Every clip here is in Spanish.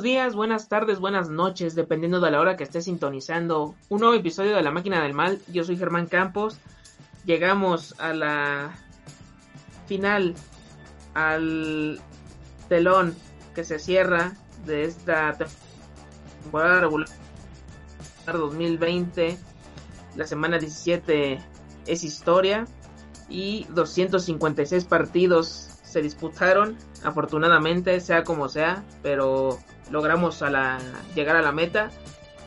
Buenos días, buenas tardes, buenas noches, dependiendo de la hora que estés sintonizando un nuevo episodio de La Máquina del Mal. Yo soy Germán Campos. Llegamos a la final, al telón que se cierra de esta temporada regular 2020. La semana 17 es historia y 256 partidos se disputaron, afortunadamente, sea como sea, pero logramos a la, llegar a la meta.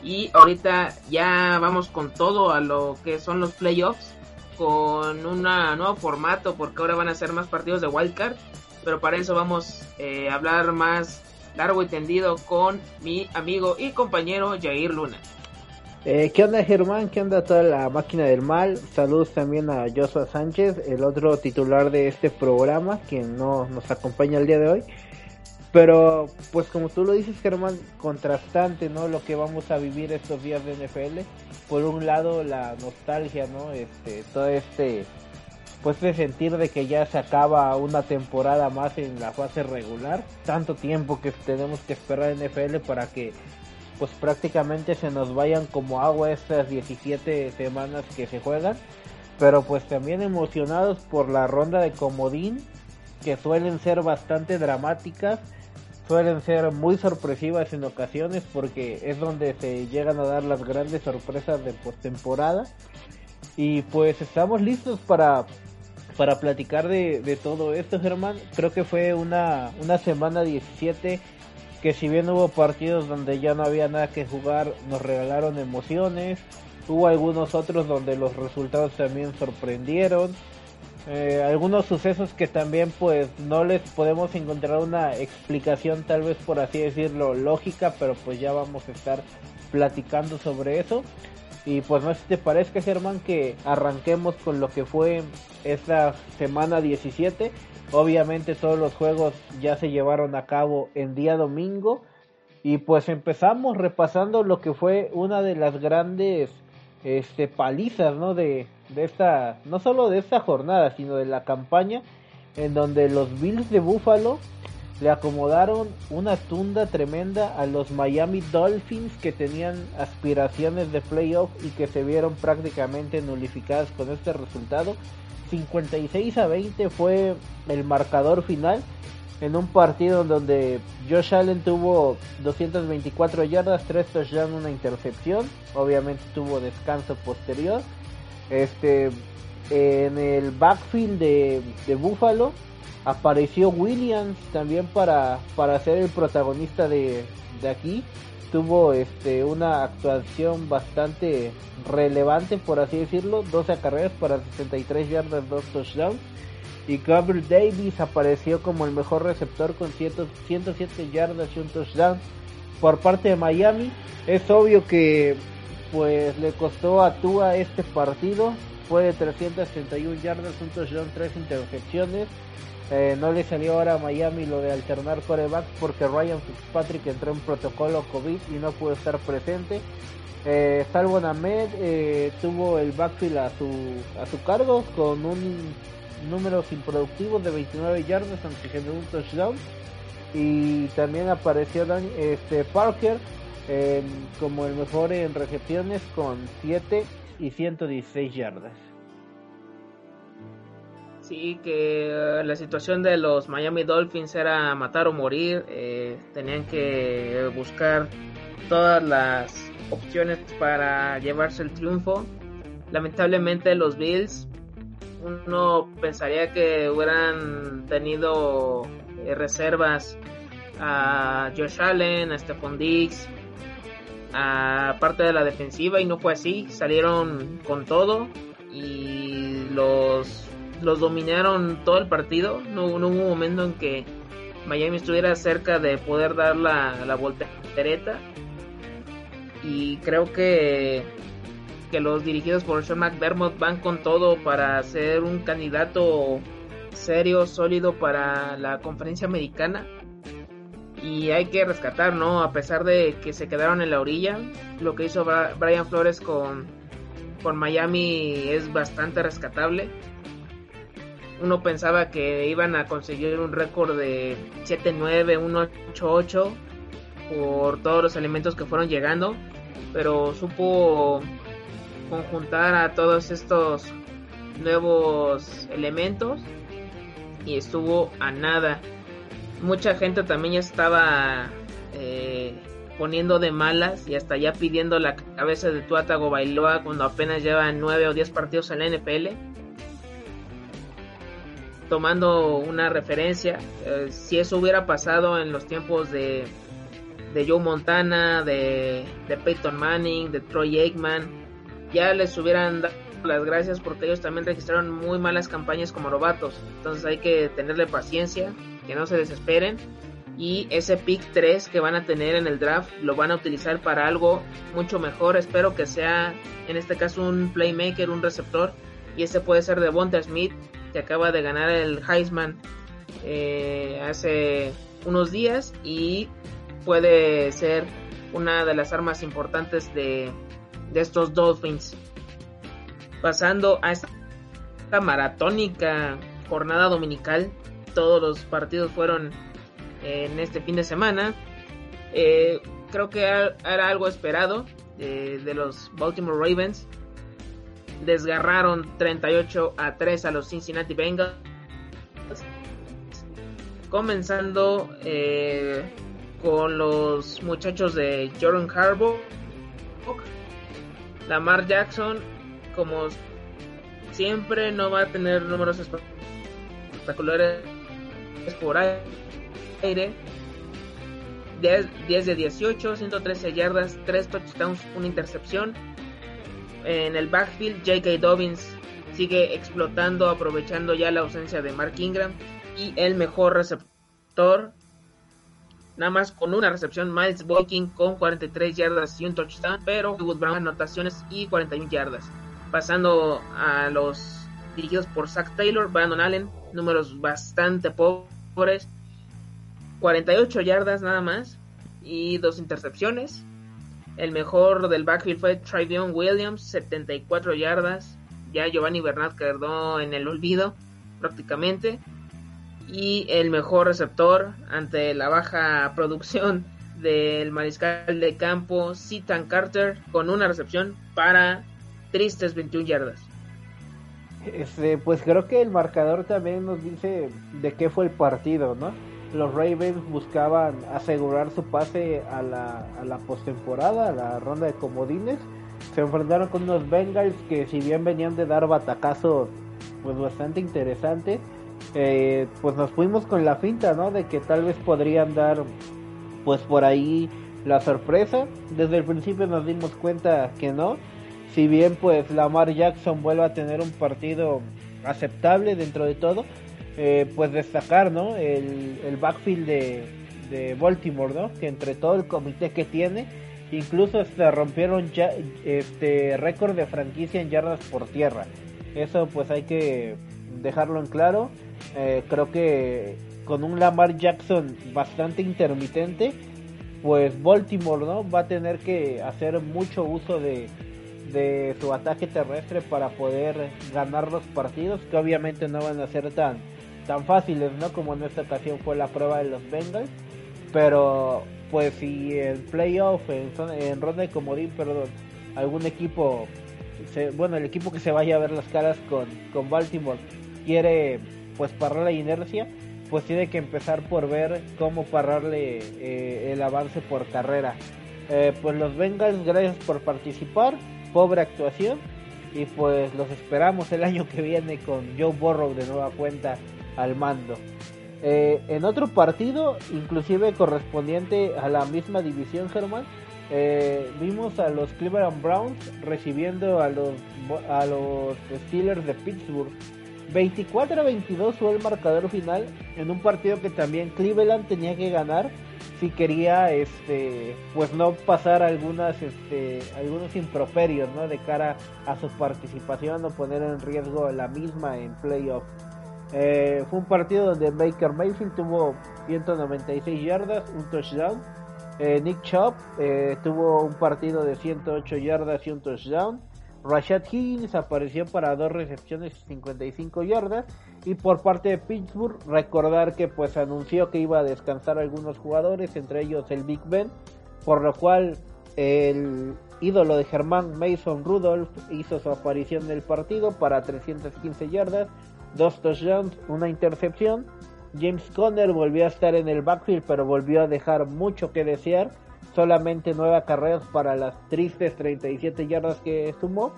Y ahorita ya vamos con todo a lo que son los playoffs, con un nuevo formato, porque ahora van a ser más partidos de wildcard. Pero para eso vamos eh, a hablar más largo y tendido con mi amigo y compañero Jair Luna. Eh, ¿Qué onda Germán? ¿Qué onda toda la máquina del mal? Saludos también a Joshua Sánchez, el otro titular de este programa, quien no nos acompaña el día de hoy. Pero, pues como tú lo dices Germán, contrastante, ¿no? Lo que vamos a vivir estos días de NFL. Por un lado, la nostalgia, ¿no? Este, todo este, pues de sentir de que ya se acaba una temporada más en la fase regular. Tanto tiempo que tenemos que esperar NFL para que pues prácticamente se nos vayan como agua estas 17 semanas que se juegan. Pero pues también emocionados por la ronda de comodín, que suelen ser bastante dramáticas, suelen ser muy sorpresivas en ocasiones porque es donde se llegan a dar las grandes sorpresas de postemporada. Y pues estamos listos para, para platicar de, de todo esto, Germán. Creo que fue una, una semana 17 que si bien hubo partidos donde ya no había nada que jugar, nos regalaron emociones. Hubo algunos otros donde los resultados también sorprendieron. Eh, algunos sucesos que también pues no les podemos encontrar una explicación tal vez por así decirlo lógica, pero pues ya vamos a estar platicando sobre eso. Y pues no sé te parezca Germán que arranquemos con lo que fue esta semana 17 Obviamente todos los juegos ya se llevaron a cabo en día domingo y pues empezamos repasando lo que fue una de las grandes este palizas, ¿no? De, de esta no solo de esta jornada, sino de la campaña en donde los Bills de Buffalo le acomodaron una tunda tremenda a los Miami Dolphins que tenían aspiraciones de playoff y que se vieron prácticamente nulificadas con este resultado 56 a 20 fue el marcador final en un partido en donde Josh Allen tuvo 224 yardas, 3 touchdowns, una intercepción. Obviamente tuvo descanso posterior. Este en el backfield de, de Buffalo apareció Williams también para, para ser el protagonista de, de aquí. Tuvo este una actuación bastante relevante por así decirlo 12 carreras para 63 yardas 2 touchdowns. Y Gabriel Davis apareció como el mejor receptor con 107 yardas y un touchdown por parte de Miami. Es obvio que pues le costó a Tua este partido fue de 331 yardas un touchdown 3 intercepciones eh, no le salió ahora a Miami lo de alternar corebacks porque Ryan Fitzpatrick entró en protocolo COVID y no pudo estar presente. Eh, Salvo Named eh, tuvo el backfield a su, a su cargo con un número improductivo de 29 yardas aunque generó un touchdown. Y también apareció este, Parker como el mejor en recepciones con 7 y 116 yardas. Sí, que eh, la situación de los Miami Dolphins era matar o morir. Eh, tenían que buscar todas las opciones para llevarse el triunfo. lamentablemente los Bills, uno pensaría que hubieran tenido eh, reservas a Josh Allen, a Stephon Diggs, a parte de la defensiva y no fue así, salieron con todo y los, los dominaron todo el partido, no, hubo un momento en que Miami estuviera cerca de poder dar la, la voltereta. Y creo que que los dirigidos por Sean McDermott van con todo para ser un candidato serio, sólido para la conferencia americana. Y hay que rescatar, ¿no? A pesar de que se quedaron en la orilla, lo que hizo Brian Flores con, Miami es bastante rescatable. Uno pensaba que iban a conseguir un récord de 7-9, 1-8-8 por todos los elementos que fueron llegando, pero supo conjuntar a todos estos nuevos elementos y estuvo a nada. Mucha gente también estaba eh, poniendo de malas y hasta ya pidiendo la cabeza de Tuatago Bailoa cuando apenas llevan 9 o 10 partidos en la NFL. Tomando una referencia, eh, si eso hubiera pasado en los tiempos de, de Joe Montana, de, de Peyton Manning, de Troy Aikman, ya les hubieran dado las gracias porque ellos también registraron muy malas campañas como novatos. Entonces hay que tenerle paciencia, que no se desesperen. Y ese pick 3 que van a tener en el draft lo van a utilizar para algo mucho mejor. Espero que sea en este caso un playmaker, un receptor. Y ese puede ser de Bonta Smith, que acaba de ganar el Heisman eh, hace unos días. Y puede ser una de las armas importantes de, de estos Dolphins. Pasando a esta maratónica jornada dominical, todos los partidos fueron en este fin de semana. Eh, creo que era algo esperado eh, de los Baltimore Ravens. Desgarraron 38 a 3 a los Cincinnati Bengals. Comenzando eh, con los muchachos de Jordan Harbaugh Lamar Jackson, como siempre, no va a tener números espectaculares por aire. 10, de 18, 113 yardas, 3 touchdowns, una intercepción. En el backfield, J.K. Dobbins sigue explotando, aprovechando ya la ausencia de Mark Ingram. Y el mejor receptor nada más con una recepción Miles Boykin con 43 yardas y un touchdown, pero Wood Brown anotaciones y 41 yardas. Pasando a los dirigidos por Zach Taylor, Brandon Allen, números bastante pobres, 48 yardas nada más y dos intercepciones. El mejor del backfield fue Travion Williams, 74 yardas. Ya Giovanni Bernard quedó en el olvido prácticamente y el mejor receptor ante la baja producción del mariscal de campo Citan Carter con una recepción para tristes 21 yardas. Este, pues creo que el marcador también nos dice de qué fue el partido, ¿no? Los Ravens buscaban asegurar su pase a la, postemporada, a la ronda de comodines. Se enfrentaron con unos Bengals que si bien venían de dar batacazos pues bastante interesantes, eh, pues nos fuimos con la finta, ¿no? De que tal vez podrían dar, pues por ahí la sorpresa. Desde el principio nos dimos cuenta que no. Si bien pues Lamar Jackson vuelve a tener un partido aceptable dentro de todo, eh, pues destacar, ¿no? El, el backfield de, de, Baltimore, ¿no? Que entre todo el comité que tiene, incluso rompieron este récord de franquicia en yardas por tierra. Eso pues hay que dejarlo en claro. Eh, creo que con un Lamar Jackson bastante intermitente, pues Baltimore ¿no? va a tener que hacer mucho uso de, de su ataque terrestre para poder ganar los partidos, que obviamente no van a ser tan, tan fáciles ¿no? como en esta ocasión fue la prueba de los Bengals. Pero pues si en playoff, en, en ronda de comodín, perdón, algún equipo, bueno, el equipo que se vaya a ver las caras con, con Baltimore quiere pues parar la inercia, pues tiene que empezar por ver cómo pararle eh, el avance por carrera. Eh, pues los Bengals, gracias por participar, pobre actuación. y pues los esperamos el año que viene con Joe Burrow de nueva cuenta al mando. Eh, en otro partido, inclusive correspondiente a la misma división, Germán, eh, vimos a los Cleveland Browns recibiendo a los, a los Steelers de Pittsburgh. 24 a 22 fue el marcador final en un partido que también Cleveland tenía que ganar quería este pues no pasar algunas este algunos improperios ¿no? de cara a su participación o poner en riesgo la misma en playoff. Eh, fue un partido donde Baker Mayfield tuvo 196 yardas un touchdown. Eh, Nick Chubb eh, tuvo un partido de 108 yardas y un touchdown. Rashad Higgins apareció para dos recepciones y 55 yardas y por parte de Pittsburgh recordar que pues anunció que iba a descansar algunos jugadores, entre ellos el Big Ben, por lo cual el ídolo de Germán Mason Rudolph hizo su aparición en el partido para 315 yardas, dos touchdowns, una intercepción. James Conner volvió a estar en el backfield pero volvió a dejar mucho que desear solamente nueve carreras para las tristes 37 yardas que sumó.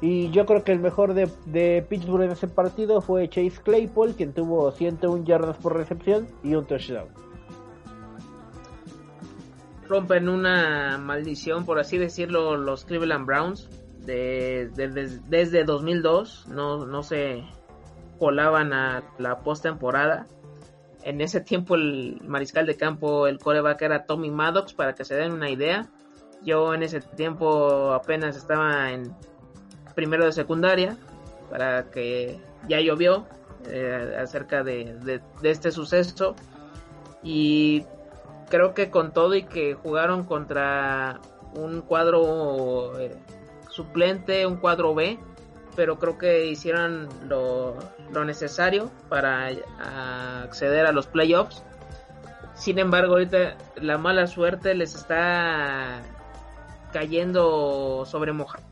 Y yo creo que el mejor de, Pittsburgh en ese partido fue Chase Claypool, quien tuvo 101 yardas por recepción y un touchdown. Rompen una maldición, por así decirlo, los Cleveland Browns. De, desde 2002 no, no se colaban a la postemporada en ese tiempo el mariscal de campo, el coreback era Tommy Maddox, para que se den una idea. Yo en ese tiempo apenas estaba en primero de secundaria, para que ya llovió eh, acerca de, este suceso. Y creo que con todo y que jugaron contra un cuadro eh, suplente, un cuadro B, pero creo que hicieron lo, necesario para acceder a los playoffs. Sin embargo, ahorita la mala suerte les está cayendo sobre mojado,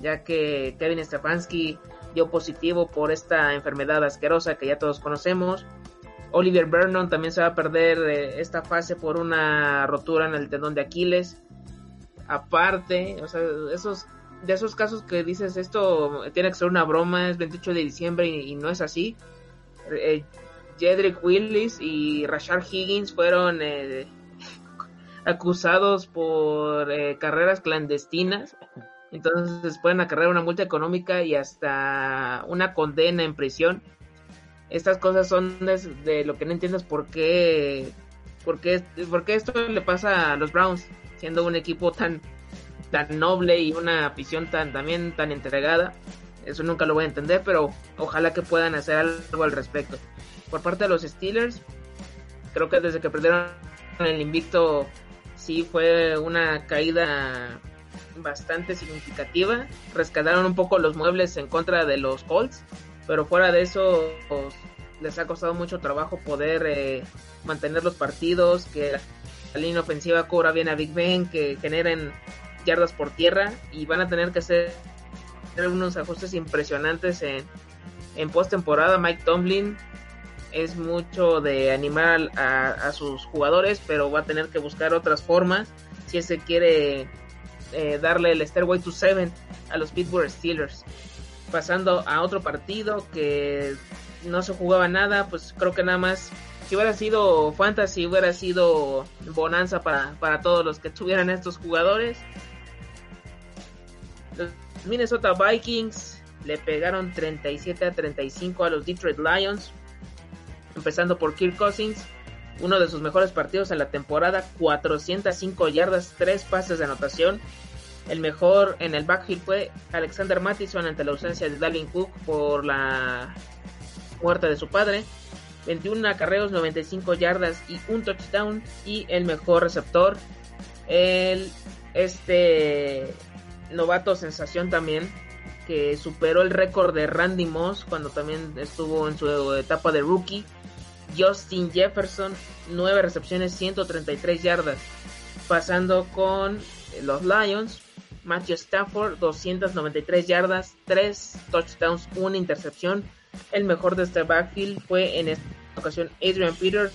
ya que Kevin Stefanski dio positivo por esta enfermedad asquerosa que ya todos conocemos. Oliver Vernon también se va a perder eh, esta fase por una rotura en el tendón de Aquiles. Aparte, o sea, esos de esos casos que dices esto tiene que ser una broma, es 28 de diciembre y, no es así. Eh, Jedrick Willis y Rashard Higgins fueron eh, acusados por carreras clandestinas. Entonces pueden acarrear una multa económica y hasta una condena en prisión. Estas cosas son de, lo que no entiendes por qué, por qué, por qué esto le pasa a los Browns, siendo un equipo tan tan noble y una afición tan también tan entregada. Eso nunca lo voy a entender, pero ojalá que puedan hacer algo al respecto. Por parte de los Steelers, creo que desde que perdieron el invicto, sí fue una caída bastante significativa. Rescataron un poco los muebles en contra de los Colts, pero fuera de eso pues, les ha costado mucho trabajo poder eh, mantener los partidos, que la línea ofensiva cobra bien a Big Ben, que generen yardas por tierra y van a tener que hacer unos ajustes impresionantes en, en postemporada. Mike Tomlin es mucho de animar a, sus jugadores, pero va a tener que buscar otras formas si se quiere eh, darle el Stairway to Seven a los Pittsburgh Steelers. Pasando a otro partido que no se jugaba nada, pues creo que nada más si hubiera sido fantasy, hubiera sido bonanza para, para todos los que tuvieran estos jugadores. Los Minnesota Vikings le pegaron 37 a 35 a los Detroit Lions. Empezando por Kirk Cousins, uno de sus mejores partidos en la temporada, 405 yardas, 3 pases de anotación. El mejor en el backfield fue Alexander Mattison ante la ausencia de Dalvin Cook por la muerte de su padre. 21 acarreos, 95 yardas y un touchdown. Y el mejor receptor, el este novato sensación también, que superó el récord de Randy Moss cuando también estuvo en su etapa de rookie. Justin Jefferson, 9 recepciones, 133 yardas. Pasando con los Lions, Matthew Stafford, 293 yardas, 3 touchdowns, 1 intercepción. El mejor de este backfield fue en esta ocasión Adrian Peterson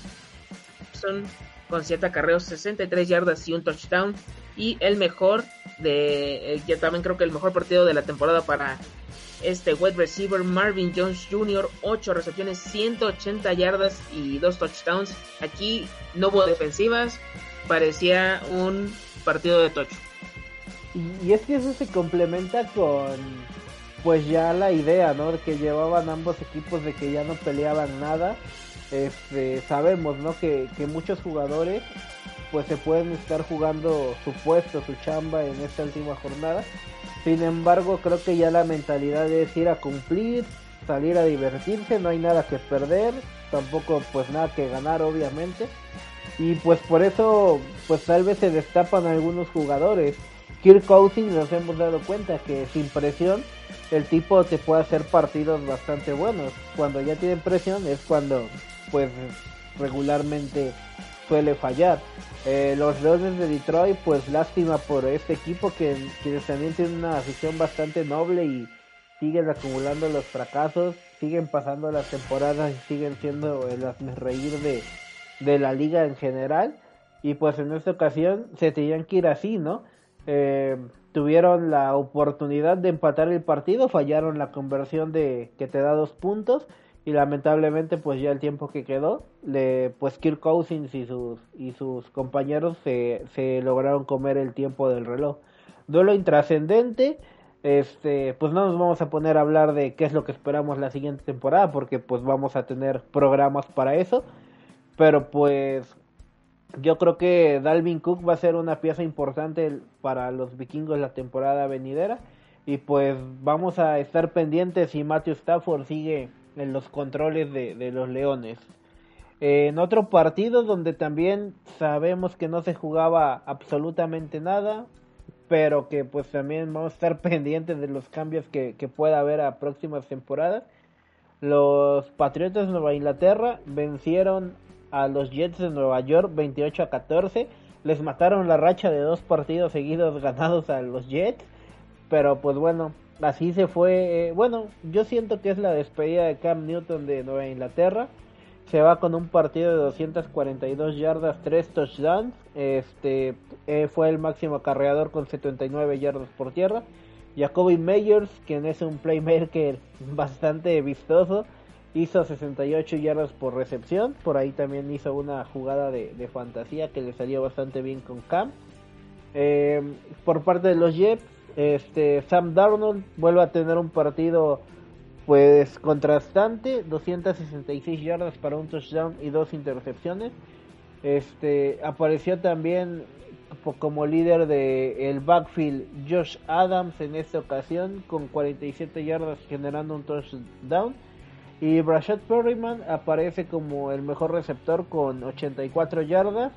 con 7 acarreos, 63 yardas y un touchdown. Y el mejor de, eh, yo también creo que el mejor partido de la temporada para este wide receiver Marvin Jones Jr., 8 recepciones, 180 yardas y 2 touchdowns. Aquí no hubo defensivas, parecía un partido de tocho. Y, es que eso se complementa con pues ya la idea, ¿no? Que llevaban ambos equipos de que ya no peleaban nada. Este, sabemos, ¿no? Que, que muchos jugadores pues se pueden estar jugando su puesto, su chamba en esta última jornada. Sin embargo, creo que ya la mentalidad es ir a cumplir, salir a divertirse, no hay nada que perder, tampoco pues nada que ganar obviamente. Y pues por eso pues tal vez se destapan algunos jugadores. Kirk Cousins nos hemos dado cuenta que sin presión el tipo te puede hacer partidos bastante buenos. Cuando ya tiene presión es cuando pues regularmente suele fallar. Eh, los Leones de Detroit, pues lástima por este equipo que quienes también tienen una afición bastante noble y siguen acumulando los fracasos, siguen pasando las temporadas y siguen siendo el reír de, de la liga en general. Y pues en esta ocasión se tenían que ir así, ¿no? Eh, tuvieron la oportunidad de empatar el partido, fallaron la conversión de que te da dos puntos y lamentablemente pues ya el tiempo que quedó, le, pues Kirk Cousins y sus, y sus compañeros se, se lograron comer el tiempo del reloj. Duelo intrascendente, este, pues no nos vamos a poner a hablar de qué es lo que esperamos la siguiente temporada porque pues vamos a tener programas para eso, pero pues yo creo que Dalvin Cook va a ser una pieza importante para los vikingos la temporada venidera y pues vamos a estar pendientes si Matthew Stafford sigue en los controles de, los Leones. en otro partido donde también sabemos que no se jugaba absolutamente nada, pero que pues también vamos a estar pendientes de los cambios que, que pueda haber a próximas temporadas. Los Patriotas de Nueva Inglaterra vencieron a los Jets de Nueva York 28 a 14. Les mataron la racha de dos partidos seguidos ganados a los Jets. Pero pues bueno, así se fue. Eh, bueno, yo siento que es la despedida de Cam Newton de Nueva Inglaterra. Se va con un partido de 242 yardas, 3 touchdowns. Este eh, fue el máximo acarreador con 79 yardas por tierra. Jacoby Meyers, quien es un playmaker bastante vistoso, hizo 68 yardas por recepción. Por ahí también hizo una jugada de, fantasía que le salió bastante bien con Cam. Eh, por parte de los Jets, este, Sam Darnold vuelve a tener un partido pues contrastante, 266 yardas para un touchdown y dos intercepciones. Este apareció también como líder de el backfield Josh Adams en esta ocasión con 47 yardas generando un touchdown y Brashad Perryman aparece como el mejor receptor con 84 yardas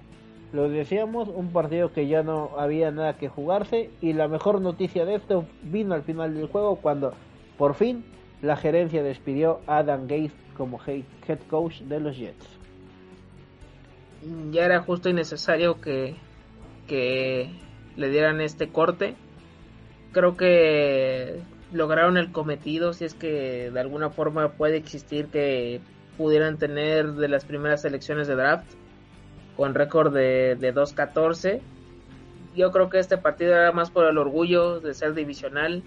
lo decíamos, un partido que ya no había nada que jugarse y la mejor noticia de esto vino al final del juego cuando por fin la gerencia despidió a Adam Gates como head coach de los Jets. Ya era justo y necesario que, que le dieran este corte. Creo que lograron el cometido, si es que de alguna forma puede existir que pudieran tener de las primeras selecciones de draft con récord de, de 2-14. Yo creo que este partido era más por el orgullo de ser divisional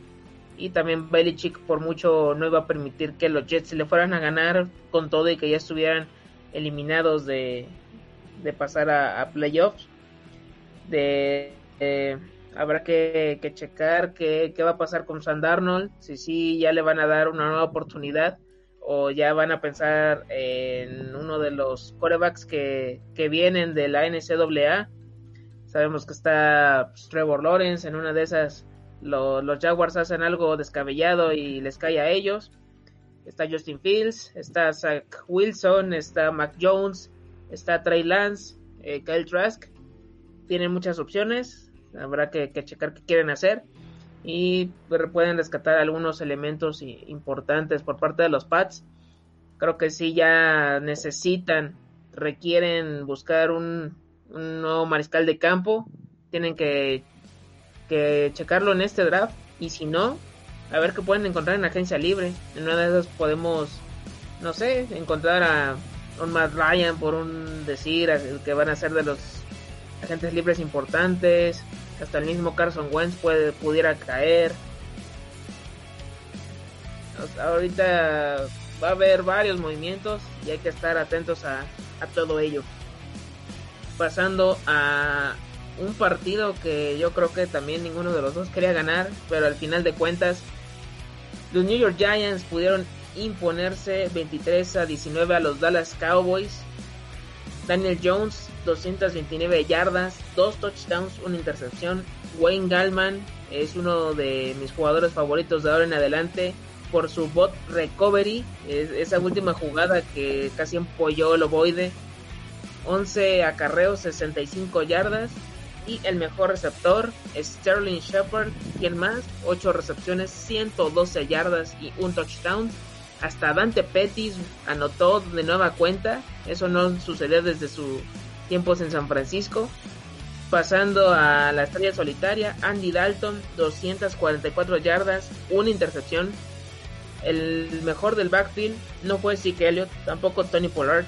y también Belichick por mucho no iba a permitir que los Jets le fueran a ganar con todo y que ya estuvieran eliminados de, de pasar a, playoffs. De, habrá que, checar qué, qué, va a pasar con Sand Arnold, si sí ya le van a dar una nueva oportunidad o ya van a pensar en uno de los corebacks que, vienen de la NCAA. Sabemos que está pues, Trevor Lawrence, en una de esas los Jaguars hacen algo descabellado y les cae a ellos. Está Justin Fields, está Zach Wilson, está Mac Jones, está Trey Lance, eh, Kyle Trask. Tienen muchas opciones, habrá que, que checar qué quieren hacer y pueden rescatar algunos elementos importantes por parte de los Pats. Creo que sí ya necesitan, requieren buscar un, nuevo mariscal de campo. Tienen que, que checarlo en este draft y si no, a ver qué pueden encontrar en agencia libre. En una de esas podemos, no sé, encontrar a un Matt Ryan por un decir que van a ser de los agentes libres importantes hasta el mismo Carson Wentz puede, pudiera caer. ahorita va a haber varios movimientos y hay que estar atentos a, a todo ello. Pasando a un partido que yo creo que también ninguno de los dos quería ganar, pero al final de cuentas los New York Giants pudieron imponerse 23 a 19 a los Dallas Cowboys. Daniel Jones 229 yardas, 2 touchdowns, una intercepción. Wayne Gallman es uno de mis jugadores favoritos de ahora en adelante por su bot recovery, esa última jugada que casi empolló el ovoide. 11 acarreos, 65 yardas. Y el mejor receptor, Sterling Shepard, quien más, 8 recepciones, 112 yardas y un touchdown. Hasta Dante Pettis anotó de nueva cuenta. Eso no sucedió desde sus tiempos en San Francisco. Pasando a la estrella solitaria, Andy Dalton, 244 yardas, una intercepción. El mejor del backfield no fue Zeke Elliott, tampoco Tony Pollard.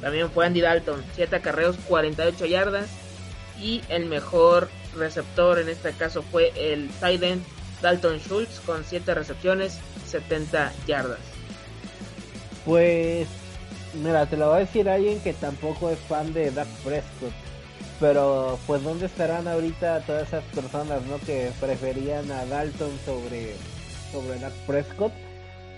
También fue Andy Dalton, 7 acarreos, 48 yardas. Y el mejor receptor en este caso fue el tight end Dalton Schultz con 7 recepciones, 70 yardas. Pues, mira, te lo voy a decir alguien que tampoco es fan de Dak Prescott. Pero, pues, ¿dónde estarán ahorita todas esas personas, no? Que preferían a Dalton sobre, sobre Dak Prescott.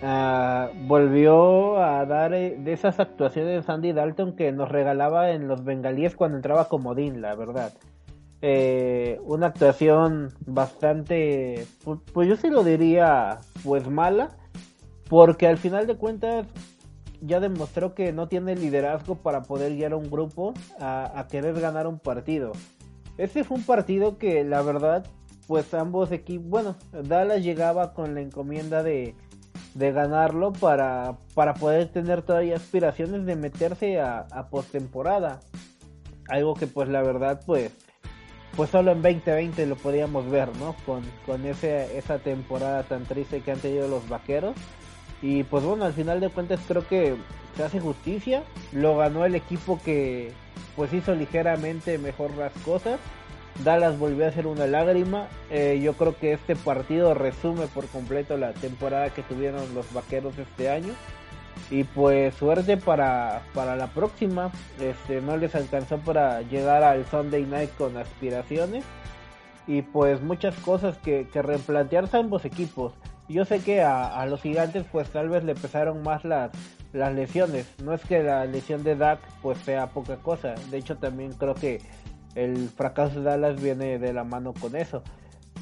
Ah, volvió a dar eh, de esas actuaciones de Andy Dalton que nos regalaba en los bengalíes cuando entraba como Dean, la verdad. Eh, una actuación bastante, pues, pues yo sí lo diría, pues mala, porque al final de cuentas ya demostró que no tiene liderazgo para poder guiar a un grupo a, querer ganar un partido. Este fue un partido que la verdad, pues ambos equipos, bueno, Dallas llegaba con la encomienda de, de ganarlo para, para poder tener todavía aspiraciones de meterse a, a postemporada. Algo que pues la verdad pues pues solo en 2020 lo podíamos ver, ¿no? Con, con ese, esa temporada tan triste que han tenido los vaqueros. Y pues bueno, al final de cuentas creo que se hace justicia. Lo ganó el equipo que pues hizo ligeramente mejor las cosas. Dallas volvió a ser una lágrima. Eh, yo creo que este partido resume por completo la temporada que tuvieron los vaqueros este año. Y pues suerte para, para la próxima. Este no les alcanzó para llegar al Sunday night con aspiraciones. Y pues muchas cosas que, que replantearse ambos equipos. Yo sé que a, los gigantes pues tal vez le pesaron más las, las lesiones. No es que la lesión de Dak pues sea poca cosa. De hecho también creo que el fracaso de Dallas viene de la mano con eso.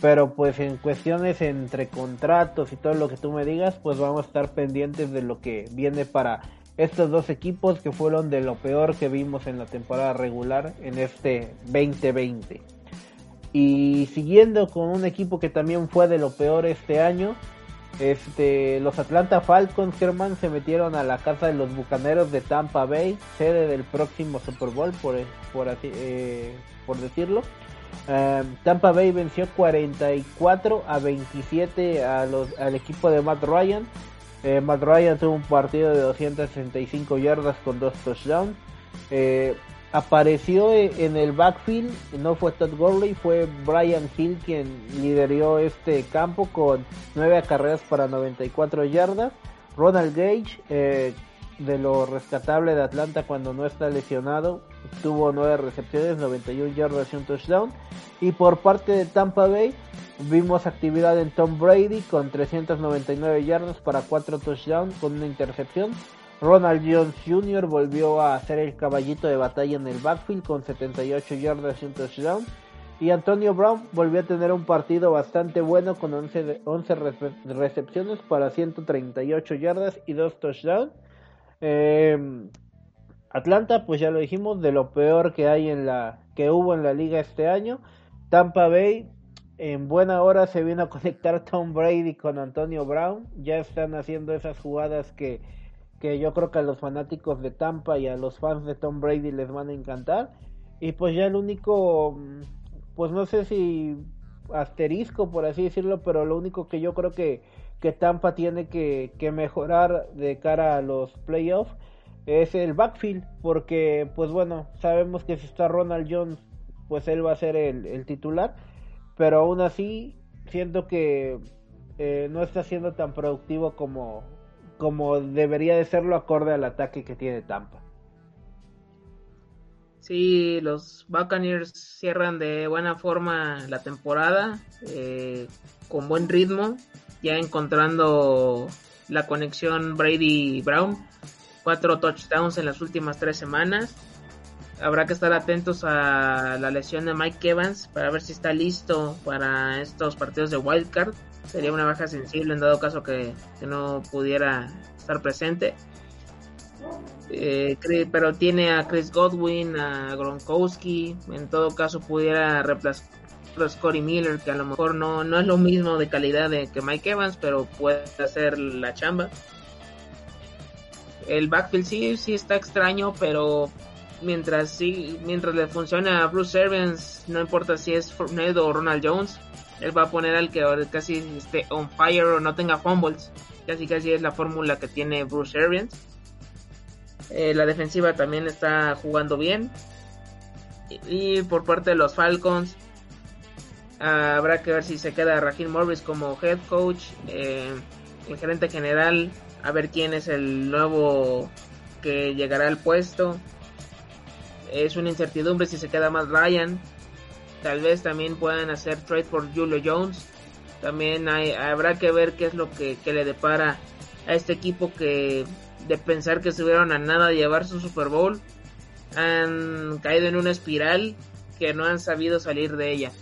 Pero pues en cuestiones entre contratos y todo lo que tú me digas, pues vamos a estar pendientes de lo que viene para estos dos equipos que fueron de lo peor que vimos en la temporada regular en este 2020. Y siguiendo con un equipo que también fue de lo peor este año, este, los Atlanta Falcons, Germán, se metieron a la casa de los Bucaneros de Tampa Bay, sede del próximo Super Bowl, por, así, eh, por decirlo. Em, Tampa Bay venció 44 a 27 a los, al equipo de Matt Ryan. Eh, Matt Ryan tuvo un partido de 265 yardas con dos touchdowns. Eh, apareció e, en el backfield, no fue Todd Gurley, fue Brian Hill quien lideró este campo con 9 acarreas para 94 yardas. Ronald Gage, eh, de lo rescatable de Atlanta cuando no está lesionado, tuvo 9 recepciones, 91 yardas y un touchdown. Y por parte de Tampa Bay, vimos actividad en Tom Brady con 399 yardas para 4 touchdowns con una intercepción. Ronald Jones Jr. volvió a ser el caballito de batalla en el backfield con 78 yardas y un touchdown. Y Antonio Brown volvió a tener un partido bastante bueno con 11, 11 recepciones para 138 yardas y 2 touchdowns. Em, Atlanta, pues ya lo dijimos, de lo peor que hay en la que hubo en la liga este año. Tampa Bay, en buena hora se vino a conectar Tom Brady con Antonio Brown. Ya están haciendo esas jugadas que que yo creo que a los fanáticos de Tampa y a los fans de Tom Brady les van a encantar. Y pues ya el único, mm, pues no sé si asterisco por así decirlo, pero lo único que yo creo que, que Tampa tiene que, mejorar de cara a los playoffs es el backfield, porque pues bueno, sabemos que si está Ronald Jones, pues él va a ser el, el titular. pero aún así siento que eh, no está siendo tan productivo como, como debería de serlo acorde al ataque que tiene Tampa. Sí, los Buccaneers cierran de buena forma la temporada, eh, con buen ritmo, ya encontrando la conexión Brady-Brown, cuatro touchdowns en las últimas tres semanas. Habrá que estar atentos a la lesión de Mike Evans para ver si está listo para estos partidos de wildcard. Sería una baja sensible en dado caso que, que no pudiera estar presente. Eh, pero tiene a Chris Godwin, a Gronkowski, en todo caso pudiera reemplazar a Scotty Miller, que a lo mejor no, no es lo mismo de calidad de, que Mike Evans, pero puede hacer la chamba. El backfield sí, sí está extraño, pero mientras sí, mientras le funciona a Bruce Arians, no importa si es Fournette o Ronald Jones, él va a poner al que casi esté on fire o no tenga fumbles. Casi casi es la fórmula que tiene Bruce Arians. Eh, la defensiva también está jugando bien. Y, por parte de los Falcons, habrá que ver si se queda Raheem Morris como head coach, eh, el gerente general, a ver quién es el nuevo que llegará al puesto. Es una incertidumbre si se queda más Ryan. Tal vez también puedan hacer trade por Julio Jones. También hay, habrá que ver qué es lo que, que le depara a este equipo que de pensar que estuvieron a nada de llevar su Super Bowl, han caído en una espiral que no han sabido salir de ella.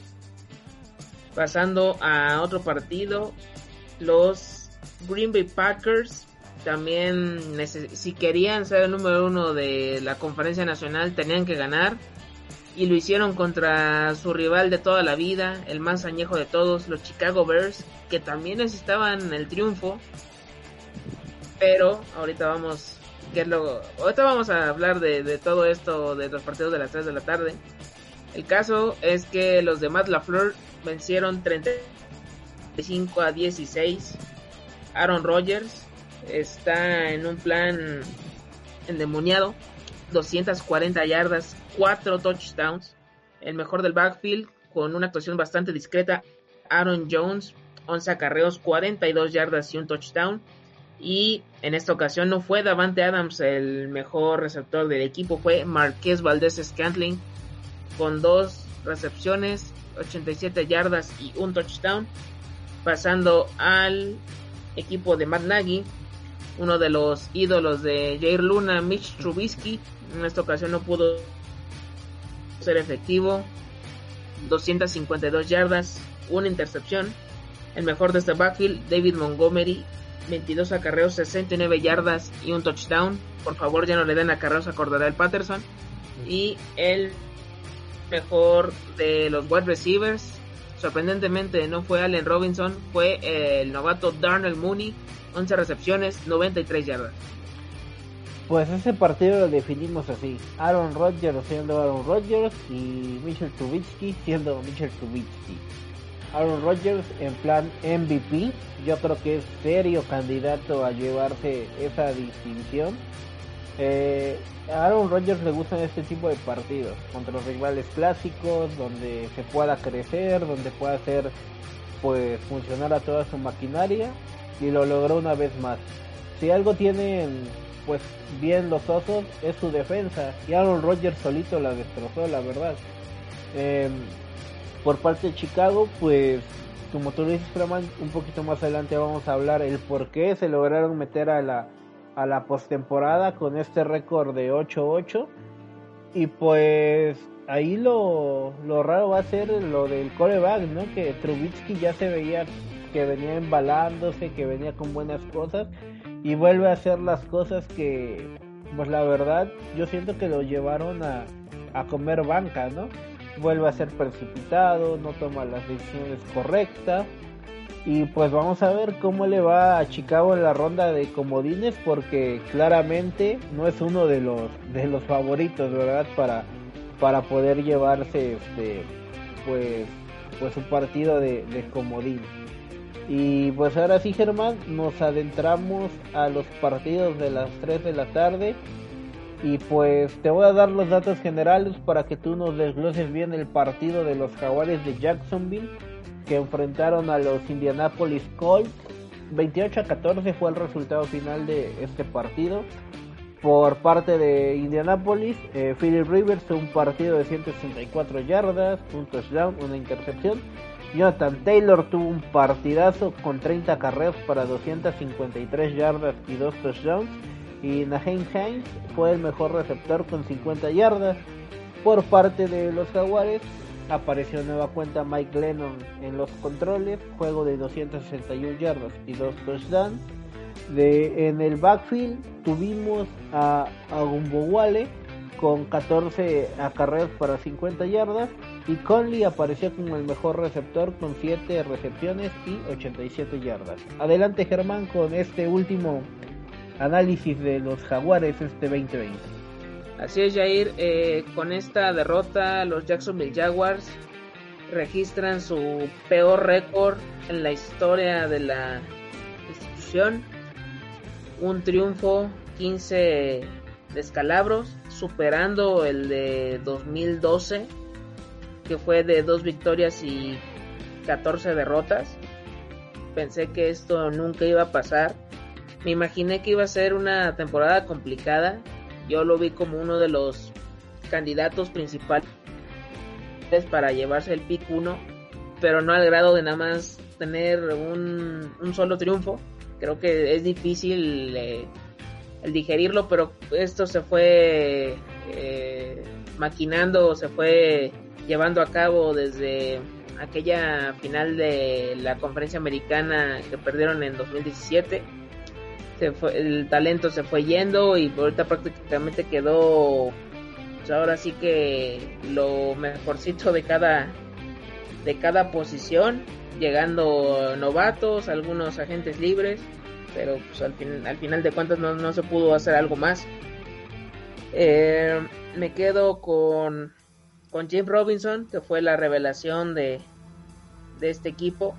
Pasando a otro partido, los Green Bay Packers también si querían ser el número uno de la conferencia nacional tenían que ganar y lo hicieron contra su rival de toda la vida, el más añejo de todos, los Chicago Bears, que también necesitaban el triunfo pero ahorita vamos, ¿qué es lo, ahorita vamos a hablar de, todo esto de los partidos de las 3 de la tarde. El caso es que los de Matt LaFleur vencieron 35 a 16. Aaron Rodgers está en un plan endemoniado. 240 yardas, 4 touchdowns. El mejor del backfield con una actuación bastante discreta. Aaron Jones, 11 acarreos, 42 yardas y un touchdown. Y en esta ocasión no fue Davante Adams el mejor receptor del equipo, fue Marqués Valdés Scantling con dos recepciones, 87 yardas y un touchdown. Pasando al equipo de Matt Nagy, uno de los ídolos de Jair Luna, Mitch Trubisky. En esta ocasión no pudo ser efectivo. 252 yardas, una intercepción. El mejor de este backfield, David Montgomery, 22 acarreos, 69 yardas y un touchdown. Por favor, ya no le den acarreos a Cordell Patterson. Y el mejor de los wide receivers, sorprendentemente no fue Allen Robinson, fue el novato Darnell Mooney, 11 recepciones, 93 yardas. Pues ese partido lo definimos así. Aaron Rodgers siendo Aaron Rodgers y Mitchell Trubisky siendo Mitchell Trubisky. Aaron Rodgers en plan MVP. Yo creo que es serio candidato a llevarse esa distinción. Eh, a Aaron Rodgers le gustan este tipo de partidos contra los rivales clásicos, donde se pueda crecer, donde pueda hacer pues funcionar a toda su maquinaria y lo logró una vez más. Si algo tienen pues bien los osos es su defensa y Aaron Rodgers solito la destrozó, la verdad. Eh, por parte de Chicago, pues como tú dices, un poquito más adelante vamos a hablar el por qué se lograron meter a la, a la postemporada con este récord de 8-8. Y pues ahí lo, lo raro va a ser lo del coreback, ¿no? Que Trubitsky ya se veía que venía embalándose, que venía con buenas cosas y vuelve a hacer las cosas que, pues la verdad, yo siento que lo llevaron a, a comer banca, ¿no? vuelve a ser precipitado, no toma las decisiones correctas. Y pues vamos a ver cómo le va a Chicago en la ronda de comodines porque claramente no es uno de los de los favoritos, ¿verdad? Para para poder llevarse este pues pues un partido de, de comodín. Y pues ahora sí, Germán, nos adentramos a los partidos de las 3 de la tarde. Y pues te voy a dar los datos generales para que tú nos desgloses bien el partido de los jaguares de Jacksonville que enfrentaron a los Indianapolis Colts. 28 a 14 fue el resultado final de este partido. Por parte de Indianapolis, eh, Philip Rivers un partido de 164 yardas, un touchdown, una intercepción. Jonathan Taylor tuvo un partidazo con 30 carreras para 253 yardas y 2 touchdowns. Y Naheem Hines fue el mejor receptor con 50 yardas. Por parte de los Jaguares, apareció nueva cuenta Mike Lennon en los controles, juego de 261 yardas y 2 touchdowns. De, en el backfield tuvimos a, a Wale con 14 acarreos para 50 yardas y Conley apareció como el mejor receptor con 7 recepciones y 87 yardas. Adelante Germán con este último análisis de los jaguares este 2020. Así es Jair, eh, con esta derrota los Jacksonville Jaguars registran su peor récord en la historia de la institución un triunfo, 15 descalabros, superando el de 2012, que fue de dos victorias y 14 derrotas. Pensé que esto nunca iba a pasar. Me imaginé que iba a ser una temporada complicada. Yo lo vi como uno de los candidatos principales para llevarse el pick 1, pero no al grado de nada más tener un, un solo triunfo creo que es difícil eh, el digerirlo, pero esto se fue eh, maquinando, se fue llevando a cabo desde aquella final de la conferencia americana que perdieron en 2017. Se fue, el talento se fue yendo y ahorita prácticamente quedó pues ahora sí que lo mejorcito de cada de cada posición llegando novatos, algunos agentes libres, pero pues al, fin, al final de cuentas no, se pudo hacer algo más. Eh, me quedo con, con James Robinson, que fue la revelación de, de este equipo,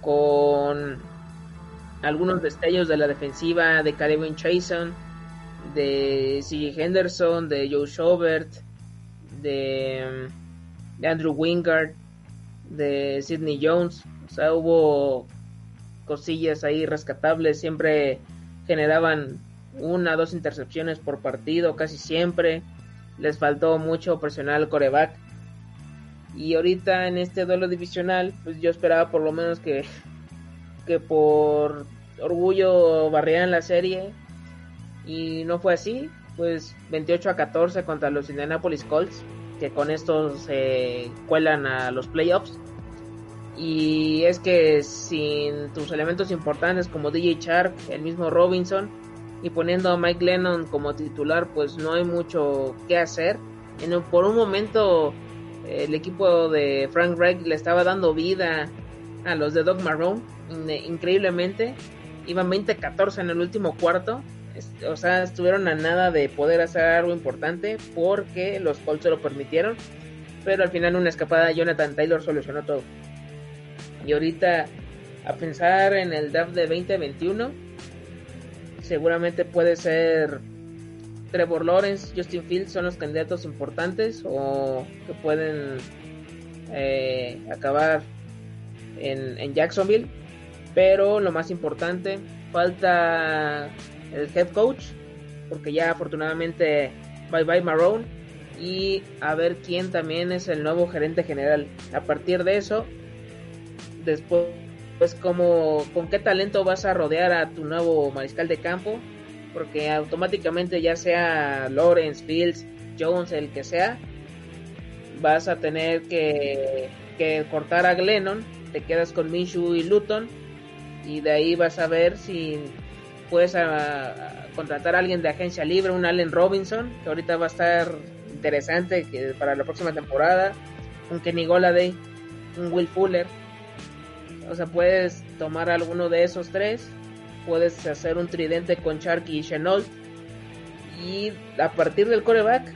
con algunos destellos de la defensiva de Caribbean Chason, de C.J. Henderson, de Joe Schobert, de, de Andrew Wingard, de Sidney Jones. O sea, hubo cosillas ahí rescatables. Siempre generaban una dos intercepciones por partido, casi siempre. Les faltó mucho presionar al coreback. Y ahorita en este duelo divisional, pues yo esperaba por lo menos que, que por orgullo barrieran la serie. Y no fue así. Pues 28 a 14 contra los Indianapolis Colts que con esto se cuelan a los playoffs. Y es que sin tus elementos importantes como DJ Shark, el mismo Robinson, y poniendo a Mike Lennon como titular, pues no hay mucho que hacer. En, por un momento el equipo de Frank Reich le estaba dando vida a los de Doug Marrone, increíblemente. Iban 20-14 en el último cuarto o sea, estuvieron a nada de poder hacer algo importante porque los Colts se lo permitieron. Pero al final una escapada Jonathan Taylor solucionó todo. Y ahorita a pensar en el draft de 2021, seguramente puede ser Trevor Lawrence, Justin Fields son los candidatos importantes o que pueden eh, acabar en, en Jacksonville. Pero lo más importante, falta el head coach, porque ya afortunadamente bye bye Marrone y a ver quién también es el nuevo gerente general. A partir de eso, después, pues como con qué talento vas a rodear a tu nuevo mariscal de campo, porque automáticamente ya sea Lawrence, Fields, Jones, el que sea, vas a tener que, que cortar a Glennon, te quedas con Minshew y Luton y de ahí vas a ver si puedes a, contratar a alguien de agencia libre, un Allen Robinson, que ahorita va a estar interesante que para la próxima temporada, un Kenny Goladay, un Will Fuller. O sea, puedes tomar alguno de esos tres, puedes hacer un tridente con Sharky y Chenault. Y a partir del coreback,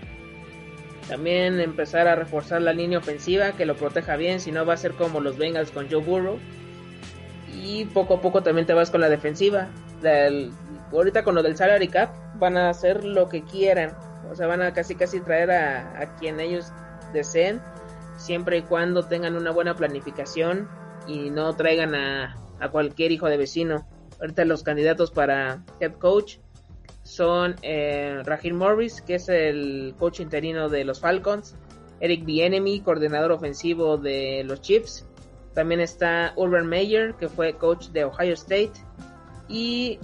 también empezar a reforzar la línea ofensiva, que lo proteja bien, si no va a ser como los Bengals con Joe Burrow. Y poco a poco también te vas con la defensiva ahorita con lo del salary cap, van a hacer lo que quieran. O sea, van a casi casi traer a quien ellos deseen, siempre y cuando tengan una buena planificación y no traigan a, a cualquier hijo de vecino. Ahorita los candidatos para head coach son eh, Rahim Morris, que es el coach interino de los Falcons, Eric Bienemy, coordinador ofensivo de los Chiefs, también está Urban Meyer, que fue coach de Ohio State, y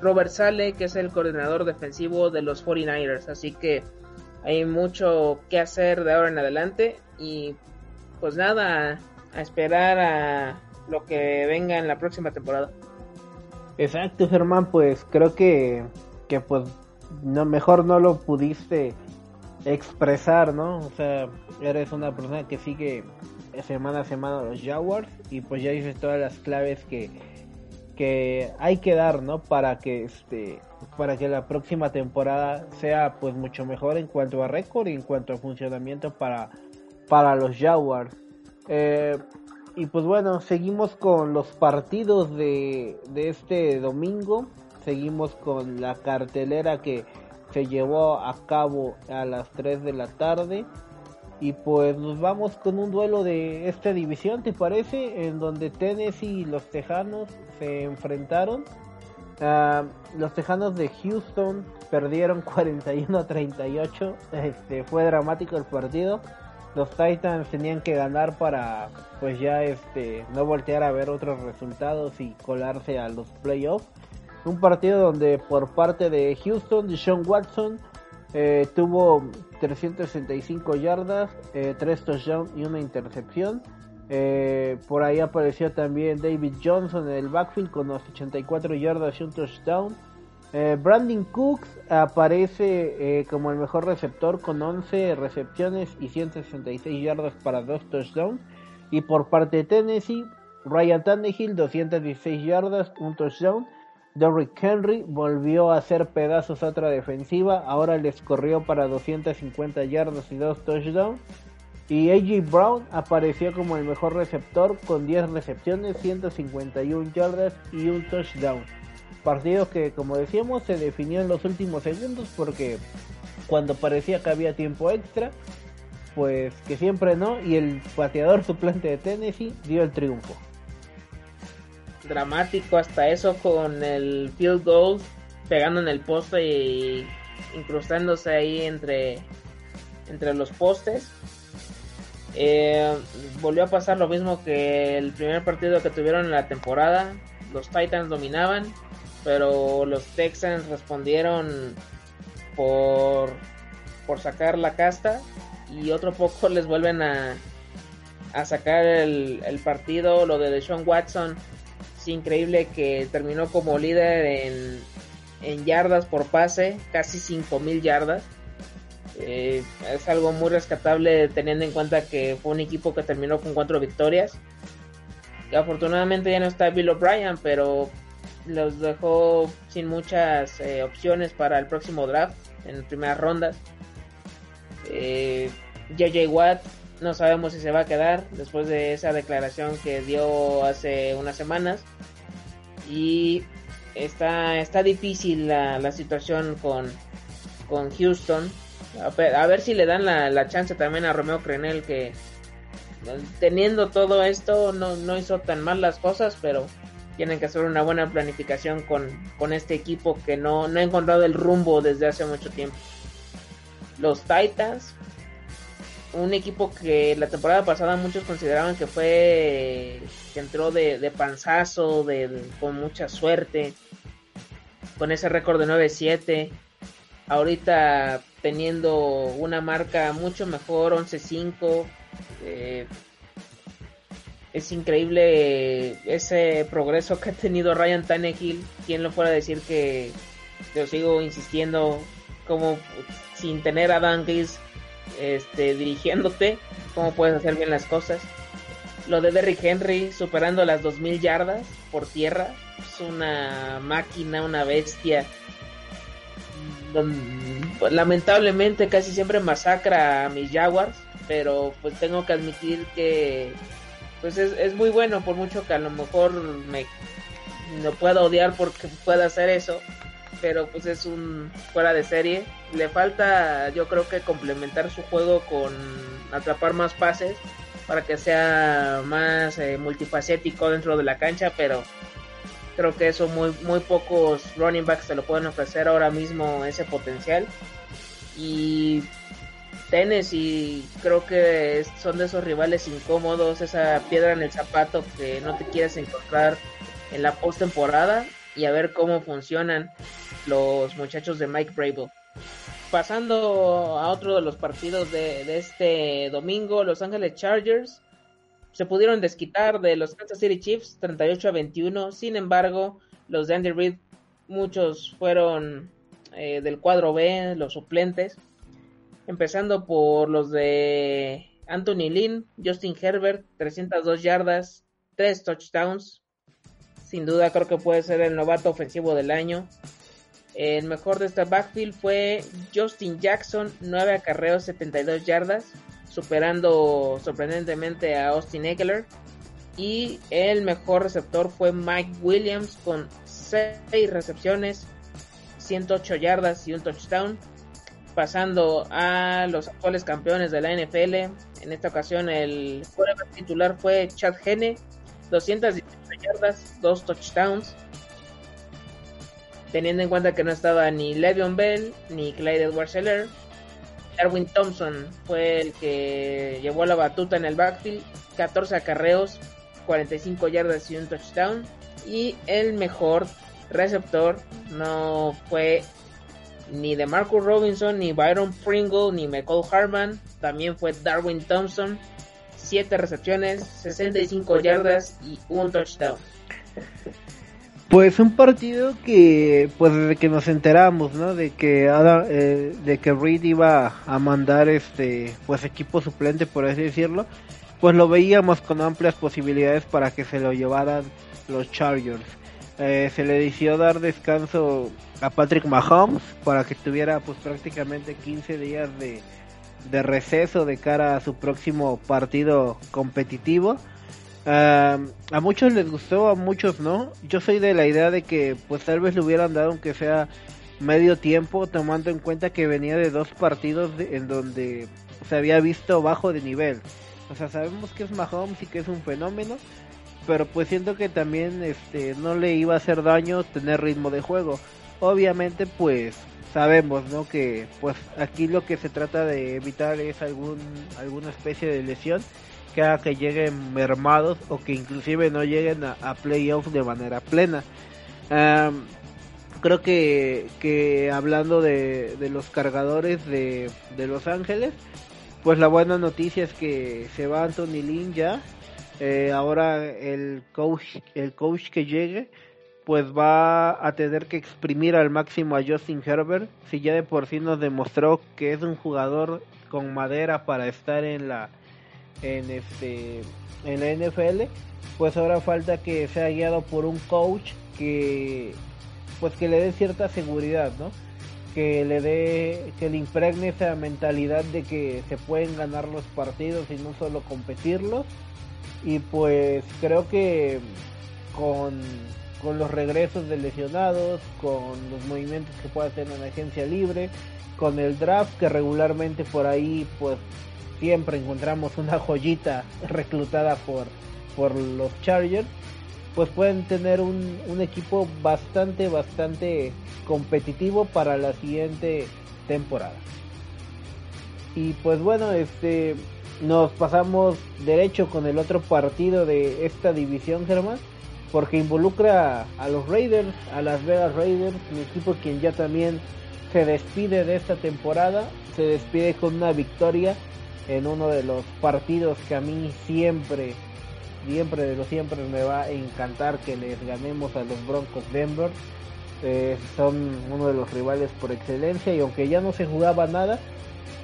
Robert Sale, que es el coordinador defensivo de los 49ers. Así que hay mucho que hacer de ahora en adelante y pues nada, a esperar a lo que venga en la próxima temporada. Exacto, Germán, pues creo que, que pues no, mejor no lo pudiste expresar, ¿no? O sea, eres una persona que sigue semana a semana los Jaguars y pues ya dices todas las claves que, que hay que dar, ¿no? Para que este para que la próxima temporada sea pues mucho mejor en cuanto a récord y en cuanto a funcionamiento para para los Jaguars. Eh, y pues bueno, seguimos con los partidos de, de este domingo. Seguimos con la cartelera que se llevó a cabo a las 3 de la tarde. Y pues nos vamos con un duelo de esta división, ¿te parece? En donde Tennessee y los Tejanos se enfrentaron. Uh, los Tejanos de Houston perdieron 41 a 38. Este, fue dramático el partido. Los Titans tenían que ganar para pues ya este no voltear a ver otros resultados y colarse a los playoffs. Un partido donde por parte de Houston, Sean Watson eh, tuvo 365 yardas, eh, 3 touchdowns y una intercepción. Eh, por ahí apareció también David Johnson en el backfield con los 84 yardas y un touchdown. Eh, Brandon Cooks aparece eh, como el mejor receptor con 11 recepciones y 166 yardas para 2 touchdowns. Y por parte de Tennessee, Ryan Tannehill 216 yardas, un touchdown. Derrick Henry volvió a hacer pedazos a otra defensiva, ahora les corrió para 250 yardas y 2 touchdowns. Y AJ Brown apareció como el mejor receptor con 10 recepciones, 151 yardas y un touchdown. Partido que, como decíamos, se definió en los últimos segundos porque cuando parecía que había tiempo extra, pues que siempre no, y el pateador suplente de Tennessee dio el triunfo dramático hasta eso con el field goal pegando en el poste y incrustándose ahí entre, entre los postes. Eh, volvió a pasar lo mismo que el primer partido que tuvieron en la temporada. Los Titans dominaban, pero los Texans respondieron por, por sacar la casta y otro poco les vuelven a, a sacar el, el partido. Lo de Deshaun Watson increíble que terminó como líder en, en yardas por pase, casi 5000 yardas. Eh, es algo muy rescatable teniendo en cuenta que fue un equipo que terminó con cuatro victorias. Y afortunadamente ya no está Bill O'Brien, pero los dejó sin muchas eh, opciones para el próximo draft en primeras rondas. Eh, JJ Watt no sabemos si se va a quedar después de esa declaración que dio hace unas semanas. Y está, está difícil la, la situación con, con Houston. A ver, si le dan la, la, chance también a Romeo Crenel que teniendo todo esto no, no hizo tan mal las cosas, pero tienen que hacer una buena planificación con, con este equipo que no, no ha encontrado el rumbo desde hace mucho tiempo. Los Titans un equipo que la temporada pasada muchos consideraban que fue que entró de, de panzazo, de, con mucha suerte, con ese récord de 9-7. Ahorita teniendo una marca mucho mejor, 11-5. Eh, es increíble ese progreso que ha tenido Ryan Tannehill. ¿Quién lo fuera a decir que, yo sigo insistiendo, como sin tener a Dan Gase este, dirigiéndote, cómo puedes hacer bien las cosas. Lo de Derrick Henry superando las 2000 yardas por tierra, es una máquina, una bestia. Lamentablemente casi siempre masacra a mis Jaguars, pero pues tengo que admitir que pues es, es muy bueno por mucho que a lo mejor me no pueda odiar porque pueda hacer eso pero pues es un fuera de serie. Le falta, yo creo que complementar su juego con atrapar más pases para que sea más eh, multifacético dentro de la cancha, pero creo que eso muy muy pocos running backs se lo pueden ofrecer ahora mismo ese potencial. Y Tennessee creo que son de esos rivales incómodos, esa piedra en el zapato que no te quieres encontrar en la postemporada y a ver cómo funcionan los muchachos de Mike Brable. Pasando a otro de los partidos de, este domingo, Los Ángeles Chargers se pudieron desquitar de los Kansas City Chiefs 38 a 21. Sin embargo, los de Andy Reid, muchos fueron eh, del cuadro B, los suplentes. Empezando por los de Anthony Lynn, Justin Herbert, 302 yardas, 3 touchdowns. Sin duda creo que puede ser el novato ofensivo del año. El mejor de este backfield fue Justin Jackson, 9 acarreos, 72 yardas, superando sorprendentemente a Austin Eckler. Y el mejor receptor fue Mike Williams con 6 recepciones, 108 yardas y un touchdown. Pasando a los actuales campeones de la NFL. En esta ocasión el titular fue Chad Henne, 218 yardas, 2 touchdowns teniendo en cuenta que no estaba ni Le'Veon Bell ni Clyde edwards Darwin Thompson fue el que llevó la batuta en el backfield, 14 acarreos, 45 yardas y un touchdown. Y el mejor receptor no fue ni de Marcus Robinson, ni Byron Pringle, ni Michael Harman. También fue Darwin Thompson. 7 recepciones, 65 yardas y un touchdown. Pues un partido que, pues desde que nos enteramos, ¿no? De que eh, de que Reed iba a mandar este, pues equipo suplente, por así decirlo, pues lo veíamos con amplias posibilidades para que se lo llevaran los Chargers. Eh, se le decidió dar descanso a Patrick Mahomes para que tuviera pues prácticamente 15 días de, de receso de cara a su próximo partido competitivo a muchos les gustó, a muchos no. Yo soy de la idea de que pues tal vez le hubieran dado aunque sea medio tiempo, tomando en cuenta que venía de dos partidos en donde se había visto bajo de nivel. O sea, sabemos que es Mahomes y que es un fenómeno, pero pues siento que también este no le iba a hacer daño tener ritmo de juego. Obviamente pues sabemos, ¿no? Que pues aquí lo que se trata de evitar es algún alguna especie de lesión que lleguen mermados o que inclusive no lleguen a, playoffs de manera plena. creo que, que hablando de, los cargadores de, Los Ángeles, pues la buena noticia es que se va Anthony Lynn ya. Eh, ahora el coach, el coach que llegue, pues va a tener que exprimir al máximo a Justin Herbert. Si ya de por sí nos demostró que es un jugador con madera para estar en la en este en la NFL, pues ahora falta que sea guiado por un coach que pues que le dé cierta seguridad, ¿no? Que le dé que le impregne esa mentalidad de que se pueden ganar los partidos y no solo competirlos. Y pues creo que con, con los regresos de lesionados, con los movimientos que puede hacer en la agencia libre, con el draft que regularmente por ahí pues siempre encontramos una joyita reclutada por, por los Chargers, pues pueden tener un, un equipo bastante, bastante competitivo para la siguiente temporada. Y pues bueno, este nos pasamos derecho con el otro partido de esta división, Germán, porque involucra a los Raiders, a las Vegas Raiders, un equipo quien ya también se despide de esta temporada, se despide con una victoria en uno de los partidos que a mí siempre, siempre de lo siempre me va a encantar que les ganemos a los Broncos Denver. Eh, son uno de los rivales por excelencia y aunque ya no se jugaba nada,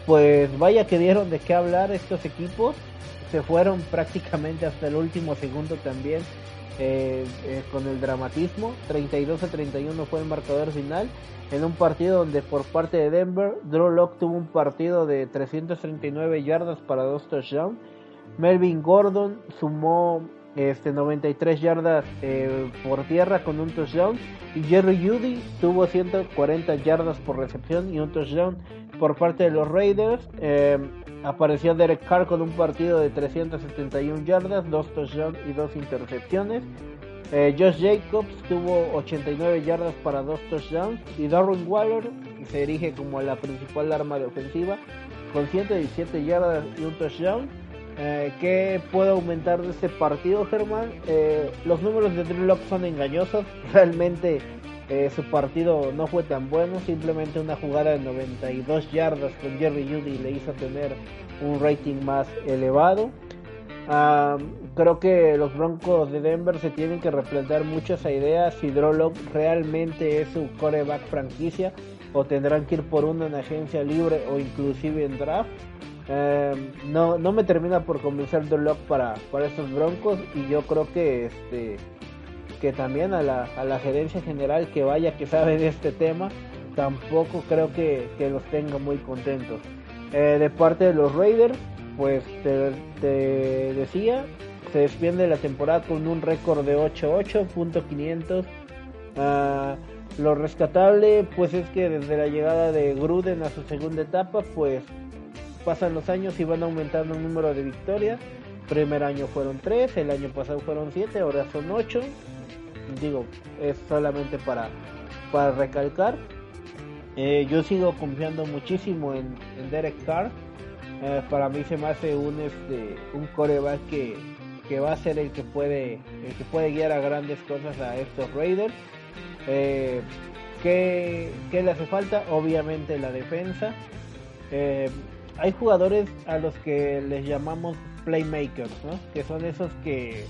pues vaya que dieron de qué hablar estos equipos. Se fueron prácticamente hasta el último segundo también eh, eh, con el dramatismo. 32 a 31 fue el marcador final. En un partido donde por parte de Denver, Drew Locke tuvo un partido de 339 yardas para dos touchdowns. Melvin Gordon sumó este 93 yardas eh, por tierra con un touchdown y Jerry Judy tuvo 140 yardas por recepción y un touchdown por parte de los Raiders. Eh, apareció Derek Carr con un partido de 371 yardas, dos touchdowns y dos intercepciones. Eh, Josh Jacobs tuvo 89 yardas para dos touchdowns y Darren Waller se erige como la principal arma de ofensiva con 117 yardas y un touchdown. Eh, ¿Qué puede aumentar de este partido, Germán? Eh, los números de Drew Lock son engañosos. Realmente eh, su partido no fue tan bueno. Simplemente una jugada de 92 yardas con Jerry Judy le hizo tener un rating más elevado. Creo que los Broncos de Denver se tienen que replantear mucho esa idea. Si Drew Lock realmente es su coreback franquicia o tendrán que ir por uno en agencia libre o inclusive en draft. No, no me termina por convencer Lock para, para estos Broncos y yo creo que este que también a la, a la gerencia general que vaya que sabe de este tema tampoco creo que, que los tenga muy contentos. Eh, de parte de los Raiders, pues te, decía, se despiende la temporada con un récord de 8-8, punto 500. Uh, lo rescatable pues es que desde la llegada de Gruden a su segunda etapa pues pasan los años y van aumentando el número de victorias. Primer año fueron 3, el año pasado fueron 7, ahora son 8. Digo, es solamente para, para recalcar. Eh, yo sigo confiando muchísimo en, Derek Carr. Eh, para mí se me hace un este un coreback que, que va a ser el que puede el que puede guiar a grandes cosas a estos Raiders eh, ¿qué, le hace falta? Obviamente la defensa. Eh, hay jugadores a los que les llamamos playmakers, ¿no? Que son esos que,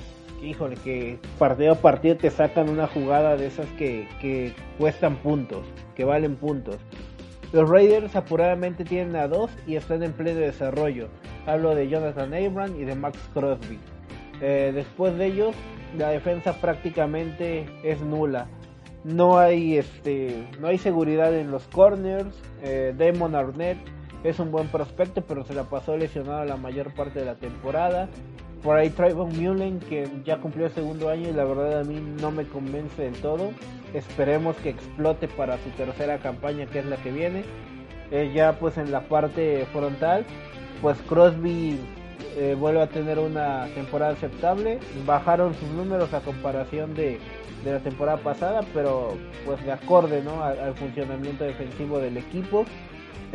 híjole, que partido a partido te sacan una jugada de esas que, que cuestan puntos, que valen puntos. Los Raiders apuradamente tienen a dos y están en pleno desarrollo. Hablo de Jonathan Abram y de Max Crosby. Eh, después de ellos, la defensa prácticamente es nula no hay este no hay seguridad en los corners eh, Damon Arnett es un buen prospecto pero se la pasó lesionado la mayor parte de la temporada por ahí Trayvon Mullen que ya cumplió el segundo año y la verdad a mí no me convence del todo esperemos que explote para su tercera campaña que es la que viene eh, ya pues en la parte frontal pues Crosby eh, vuelve a tener una temporada aceptable bajaron sus números a comparación de de la temporada pasada, pero pues de acorde ¿no? al, funcionamiento defensivo del equipo.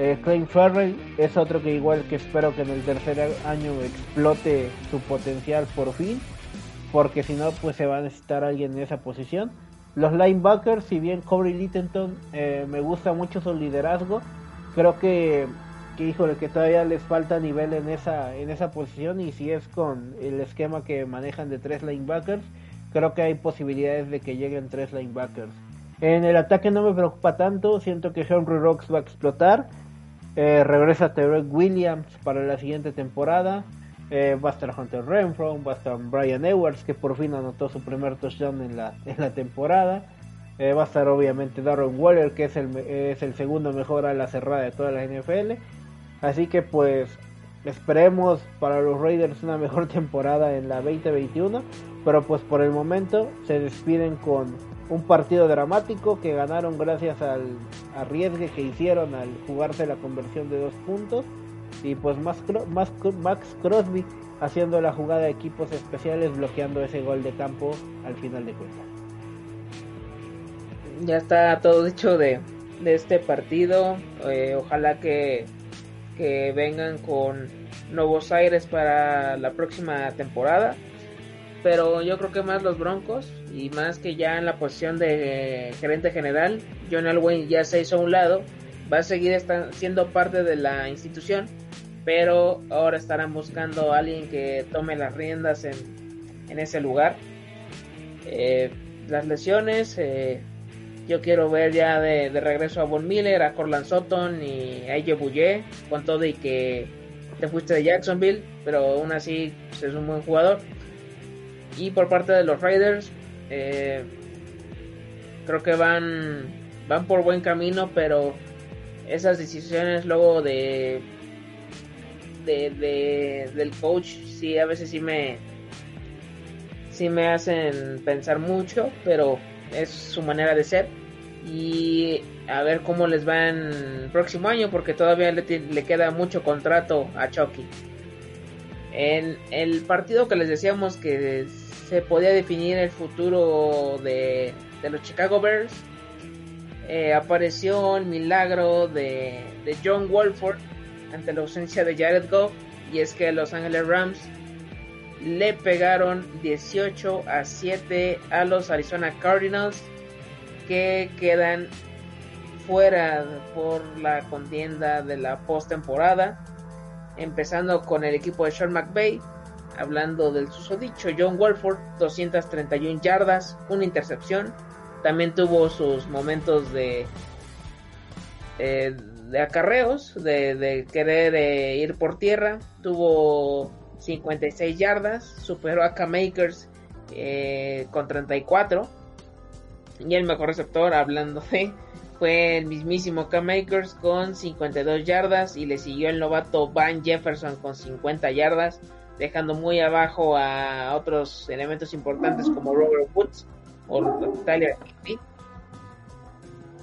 Eh, Clay Farrell es otro que igual que espero que en el tercer año explote su potencial por fin, porque si no pues se va a necesitar alguien en esa posición. Los linebackers, si bien Corey Littleton eh, me gusta mucho su liderazgo, creo que, que híjole que todavía les falta nivel en esa en esa posición y si es con el esquema que manejan de tres linebackers creo que hay posibilidades de que lleguen tres linebackers. En el ataque no me preocupa tanto, siento que Henry Rocks va a explotar. Eh, regresa Terrell Williams para la siguiente temporada. Eh, va a estar Hunter Renfro, va a estar Brian Edwards, que por fin anotó su primer touchdown en la, en la temporada. Eh, va a estar obviamente Darren Waller, que es el, es el segundo mejor a la cerrada de toda la NFL. Así que pues esperemos para los Raiders una mejor temporada en la 2021 pero pues por el momento se despiden con un partido dramático que ganaron gracias al arriesgue que hicieron al jugarse la conversión de dos puntos y pues Max, Max Crosby haciendo la jugada de equipos especiales bloqueando ese gol de campo al final de cuentas. Ya está todo dicho de, de este partido. Eh, ojalá que, que vengan con nuevos aires para la próxima temporada pero yo creo que más los Broncos y más que ya en la posición de gerente general, John Elway ya se hizo a un lado, va a seguir siendo parte de la institución, pero ahora estarán buscando a alguien que tome las riendas en, en ese lugar. Eh, las lesiones, eh, yo quiero ver ya de, regreso a Von Miller, a Corland Sutton y a Ije Bouye, con todo y que te fuiste de Jacksonville, pero aún así pues, es un buen jugador y por parte de los Raiders, eh, creo que van, van por buen camino, pero esas decisiones luego de, de, del coach, sí, a veces sí me, sí me hacen pensar mucho, pero es su manera de ser. Y a ver cómo les va en el próximo año, porque todavía le, le queda mucho contrato a Chucky. En el partido que les decíamos que se podía definir el futuro de, los Chicago Bears, eh, apareció el milagro de, John Wolford ante la ausencia de Jared Goff y es que los Angeles Rams le pegaron 18 a 7 a los Arizona Cardinals que quedan fuera por la contienda de la postemporada empezando con el equipo de Sean McVay hablando del susodicho John Wolford 231 yardas una intercepción también tuvo sus momentos de eh, de acarreos, de, querer eh, ir por tierra. Tuvo 56 yardas, superó a K-Makers eh, con 34. Y el mejor receptor, hablando de, fue el mismísimo K-Makers con 52 yardas. Y le siguió el novato Van Jefferson con 50 yardas, dejando muy abajo a otros elementos importantes como Robert Woods o Tyler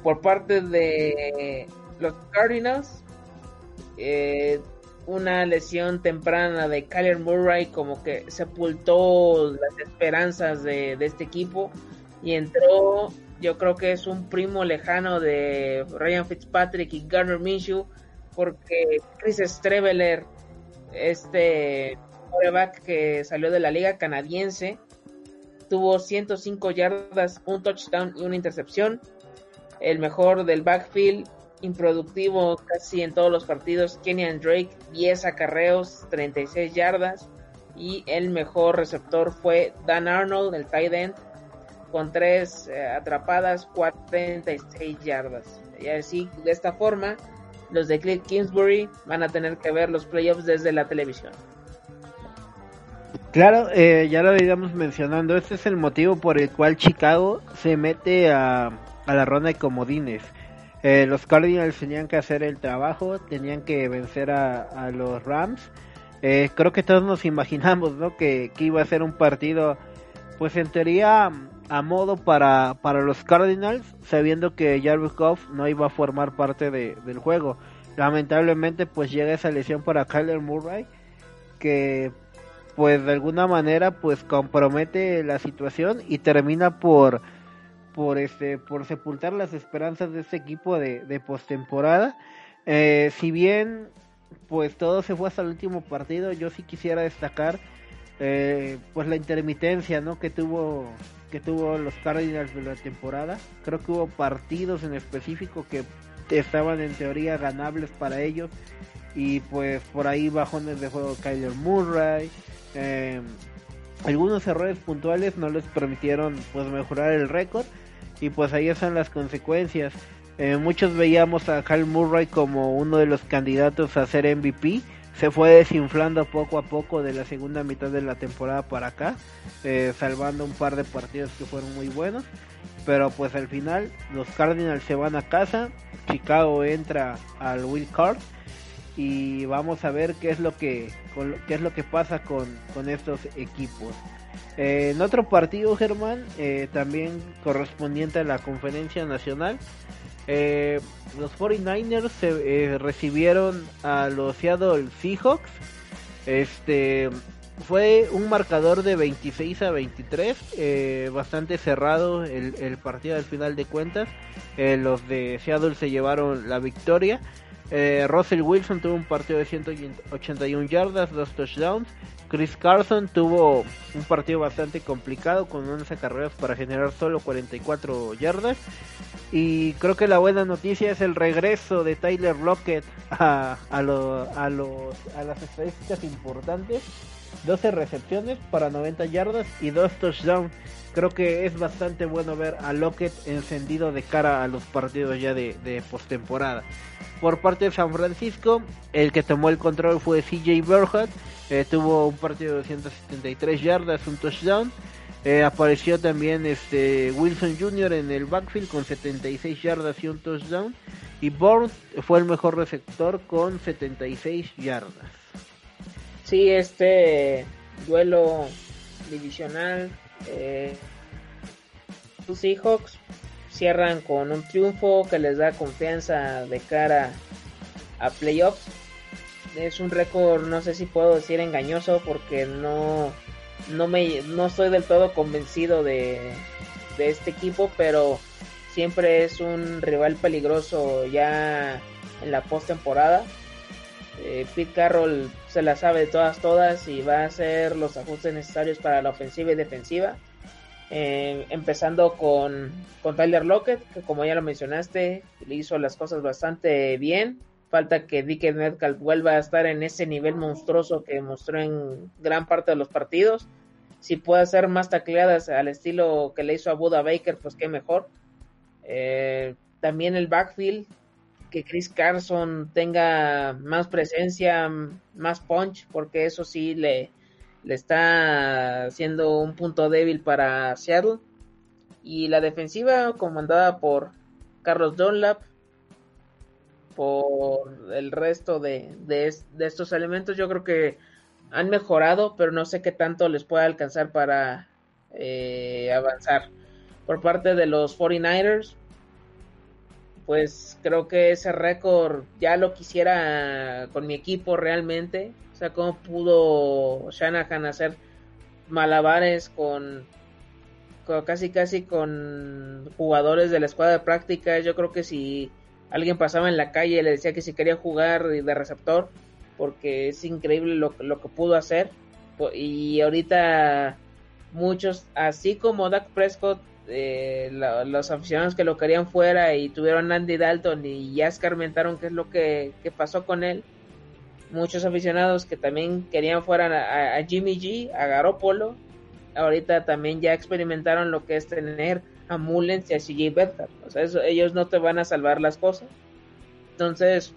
Por parte de los Cardinals, eh, una lesión temprana de Kyler Murray como que sepultó las esperanzas de, este equipo y entró, yo creo que es un primo lejano de Ryan Fitzpatrick y Garner Minshew porque Chris Streveler, este quarterback que salió de la liga canadiense, tuvo 105 yardas, un touchdown y una intercepción. El mejor del backfield improductivo casi en todos los partidos. Kenyan Drake, 10 acarreos, 36 yardas. Y el mejor receptor fue Dan Arnold, el tight end, con 3 eh, atrapadas, 46 yardas. Y así, de esta forma, los de Cliff Kingsbury van a tener que ver los playoffs desde la televisión. Claro, eh, ya lo habíamos mencionando, este es el motivo por el cual Chicago se mete a, a la ronda de comodines. Eh, los Cardinals tenían que hacer el trabajo, tenían que vencer a, los Rams. Eh, creo que todos nos imaginamos ¿no? que, iba a ser un partido, pues en teoría a modo para, los Cardinals, sabiendo que Jarvis Goff no iba a formar parte del juego. Lamentablemente, pues llega esa lesión para Kyler Murray, que pues de alguna manera pues compromete la situación y termina por por este por sepultar las esperanzas de este equipo de, de postemporada. Eh, si bien pues todo se fue hasta el último partido, yo sí quisiera destacar eh, pues la intermitencia ¿no? que tuvo que tuvo los Cardinals de la temporada. Creo que hubo partidos en específico que estaban en teoría ganables para ellos y pues por ahí bajones de juego Kyler Murray. Eh, algunos errores puntuales no les permitieron pues mejorar el récord y pues ahí están las consecuencias. Eh, muchos veíamos a Kyle Murray como uno de los candidatos a ser MVP. Se fue desinflando poco a poco de la segunda mitad de la temporada para acá, eh, salvando un par de partidos que fueron muy buenos. Pero pues al final los Cardinals se van a casa, Chicago entra al wild card y vamos a ver qué es lo que qué es lo que pasa con, con estos equipos. Eh, en otro partido, Germán, eh, también correspondiente a la conferencia nacional, eh, los 49ers se, recibieron a los Seattle Seahawks. Este fue un marcador de 26 a 23, bastante cerrado el, el, partido al final de cuentas. los de Seattle se llevaron la victoria. Russell Wilson tuvo un partido de 181 yardas, dos touchdowns. Chris Carson tuvo un partido bastante complicado con 11 carreras para generar solo 44 yardas. Y creo que la buena noticia es el regreso de Tyler Lockett a, a las estadísticas importantes. 12 recepciones para 90 yardas y 2 touchdowns. Creo que es bastante bueno ver a Lockett encendido de cara a los partidos ya de, de postemporada. Por parte de San Francisco, el que tomó el control fue CJ Berhat eh, tuvo un partido de 273 yardas, un touchdown. Eh, apareció también este Wilson Jr. en el backfield con 76 yardas y un touchdown. Y Bourne fue el mejor receptor con 76 yardas. Sí, este duelo divisional Eh, los Seahawks cierran con un triunfo que les da confianza de cara a playoffs. Es un récord, no sé si puedo decir engañoso porque no, no, me, no estoy del todo convencido de, de este equipo, pero siempre es un rival peligroso ya en la postemporada. Eh, Pete Carroll se la sabe de todas todas y va a hacer los ajustes necesarios para la ofensiva y defensiva. Eh, empezando con, con Tyler Lockett, que como ya lo mencionaste, le hizo las cosas bastante bien. Falta que Dick Metcalf vuelva a estar en ese nivel monstruoso que mostró en gran parte de los partidos. Si puede hacer más tacleadas al estilo que le hizo a Buda Baker, pues qué mejor. Eh, también el backfield, que Chris Carson tenga más presencia, más punch, porque eso sí le, le está siendo un punto débil para Seattle. Y la defensiva comandada por Carlos Dunlap, por el resto de, de, estos elementos, yo creo que han mejorado, pero no sé qué tanto les puede alcanzar para eh, avanzar. Por parte de los 49ers, pues creo que ese récord ya lo quisiera con mi equipo realmente. O sea, cómo pudo Shanahan hacer malabares con, casi casi con jugadores de la escuadra de práctica. Yo creo que si alguien pasaba en la calle le decía que si quería jugar de receptor, porque es increíble lo, lo que pudo hacer. Y ahorita muchos, así como Dak Prescott, eh, los aficionados que lo querían fuera y tuvieron Andy Dalton y ya escarmentaron qué es lo que, pasó con él. Muchos aficionados que también querían fuera a, Jimmy G, a Garoppolo, ahorita también ya experimentaron lo que es tener a Mullens y a CJ Beathard. O sea, ellos no te van a salvar las cosas. Entonces,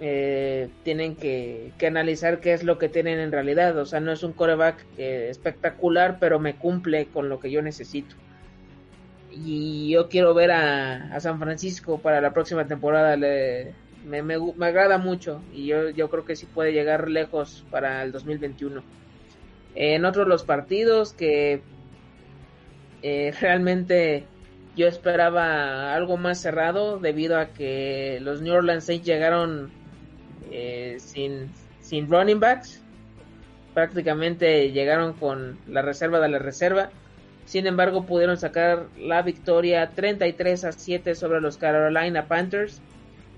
eh, tienen que, analizar qué es lo que tienen en realidad. O sea, no es un coreback eh, espectacular, pero me cumple con lo que yo necesito y yo quiero ver a, San Francisco para la próxima temporada. me, me, agrada mucho y yo, yo creo que sí puede llegar lejos para el 2021. En otros los partidos que eh, realmente yo esperaba algo más cerrado debido a que los New Orleans Saints llegaron eh, sin, sin running backs. Prácticamente llegaron con la reserva de la reserva sin embargo, pudieron sacar la victoria 33 a 7 sobre los Carolina Panthers.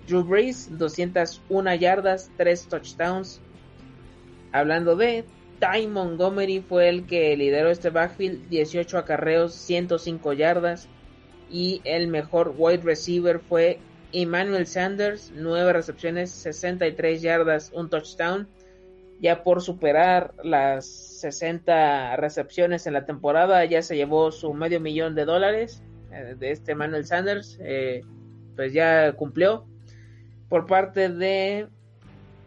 Drew Brees, 201 yardas, 3 touchdowns. Hablando de Ty Montgomery fue el que lideró este backfield, 18 acarreos, 105 yardas. Y el mejor wide receiver fue Emmanuel Sanders, 9 recepciones, 63 yardas, un touchdown. Ya por superar las 60 recepciones en la temporada, ya se llevó su medio millón de dólares eh, de este Manuel Sanders, eh, pues ya cumplió. Por parte de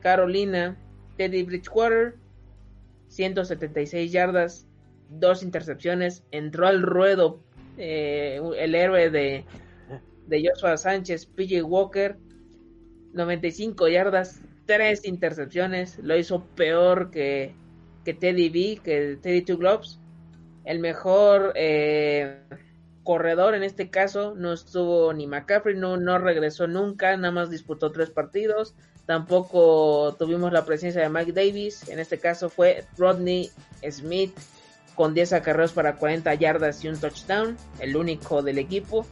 Carolina, Teddy Bridgewater, 176 yardas, dos intercepciones, entró al ruedo eh, el héroe de, de Joshua Sánchez, PJ Walker, 95 yardas, tres intercepciones, lo hizo peor que que Teddy B, que Teddy Two Gloves. El mejor eh, corredor en este caso no estuvo ni McCaffrey, no, no regresó nunca, nada más disputó tres partidos. Tampoco tuvimos la presencia de Mike Davis, en este caso fue Rodney Smith con 10 acarreos para 40 yardas y un touchdown, el único del equipo.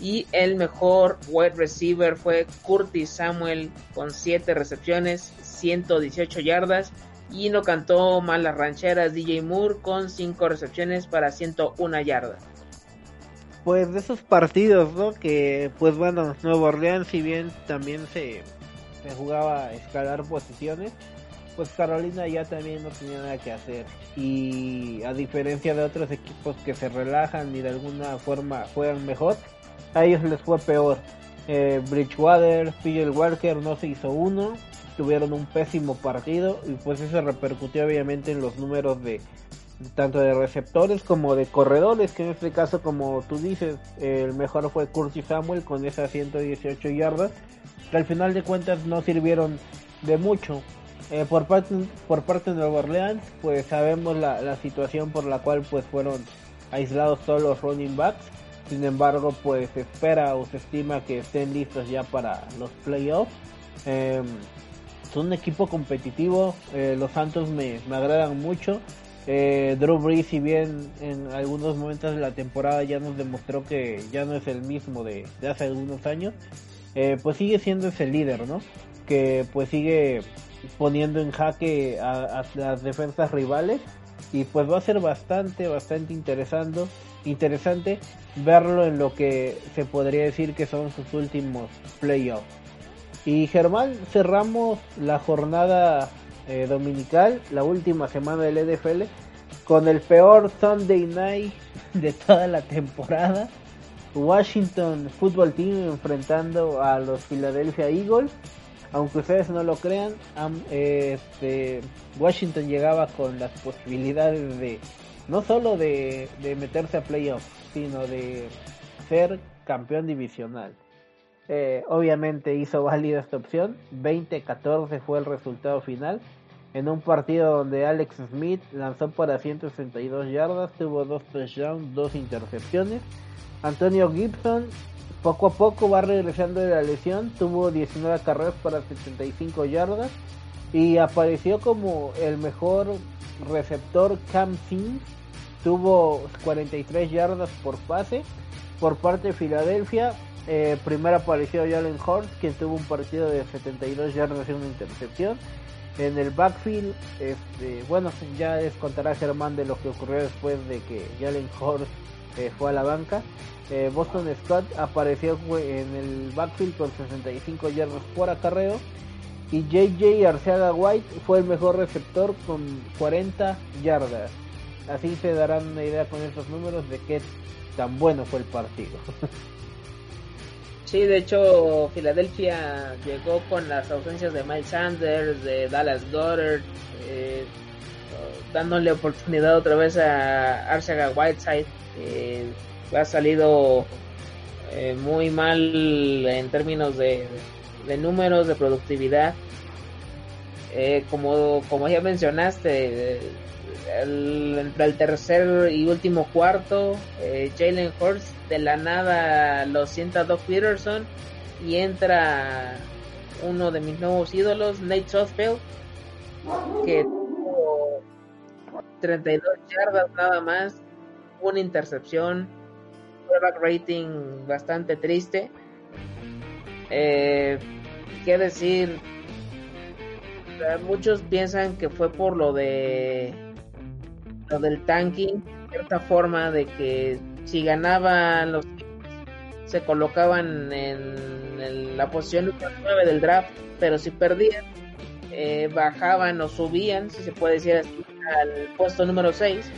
Y el mejor wide receiver fue Curtis Samuel con 7 recepciones, 118 yardas y no cantó mal las rancheras DJ Moore con 5 recepciones para 101 yardas. Pues de esos partidos, ¿no? Que pues bueno, Nuevo Orleans si bien también se, se jugaba a escalar posiciones, pues Carolina ya también no tenía nada que hacer. Y a diferencia de otros equipos que se relajan y de alguna forma juegan mejor, a ellos les fue peor. Eh, Bridgewater, PJ Walker no se hizo uno, tuvieron un pésimo partido y pues eso repercutió obviamente en los números de tanto de receptores como de corredores, que en este caso como tú dices, el mejor fue Curtis Samuel con esas 118 yardas, que al final de cuentas no sirvieron de mucho. Eh, por parte por parte de Nueva Orleans, pues sabemos la, la situación por la cual pues fueron aislados solo los running backs. Sin embargo, pues se espera o se estima que estén listos ya para los playoffs. Eh, son un equipo competitivo. Eh, los Santos me, me agradan mucho. Eh, Drew Brees, si bien en algunos momentos de la temporada ya nos demostró que ya no es el mismo de, hace algunos años, eh, pues sigue siendo ese líder, ¿no? Que pues sigue poniendo en jaque a, las defensas rivales y pues va a ser bastante, bastante interesante, interesante verlo en lo que se podría decir que son sus últimos playoffs. Y Germán, cerramos la jornada eh, dominical, la última semana del NFL, con el peor Sunday night de toda la temporada. Washington Football Team enfrentando a los Philadelphia Eagles. Aunque ustedes no lo crean, este, Washington llegaba con las posibilidades de no solo de, de meterse a playoffs, sino de ser campeón divisional. Eh, obviamente hizo válida esta opción. 20-14 fue el resultado final. En un partido donde Alex Smith lanzó para 162 yardas, tuvo dos touchdowns, dos intercepciones. Antonio Gibson poco a poco va regresando de la lesión, tuvo 19 carreras para 75 yardas y apareció como el mejor receptor Cam Sims, tuvo 43 yardas por pase. Por parte de Filadelfia, eh, primero apareció Jalen Hurts, quien tuvo un partido de 72 yardas y una intercepción. En el backfield, este, bueno, ya les contará Germán de lo que ocurrió después de que Jalen Hurts eh, fue a la banca. Eh, Boston Scott apareció en el backfield con 65 yardas por acarreo. Y JJ Arceaga White fue el mejor receptor con 40 yardas. Así se darán una idea con estos números de qué tan bueno fue el partido. Sí, de hecho, Filadelfia llegó con las ausencias de Miles Sanders, de Dallas Goddard, eh, dándole oportunidad otra vez a Arcega Whiteside. Eh, ha salido eh, muy mal en términos de, de números, de productividad. Eh, como, como ya mencionaste, el, entre el tercer y último cuarto, eh, Jalen Hurts de la nada lo sienta Doc Peterson y entra uno de mis nuevos ídolos, Nate Southfield, que tuvo 32 yardas nada más, una intercepción, quarterback rating bastante triste. Eh, ¿Qué decir? Muchos piensan que fue por lo de lo del tanking, cierta forma de que si ganaban los se colocaban en, la posición número 9 del draft, pero si perdían eh, bajaban o subían, si se puede decir así, al puesto número 6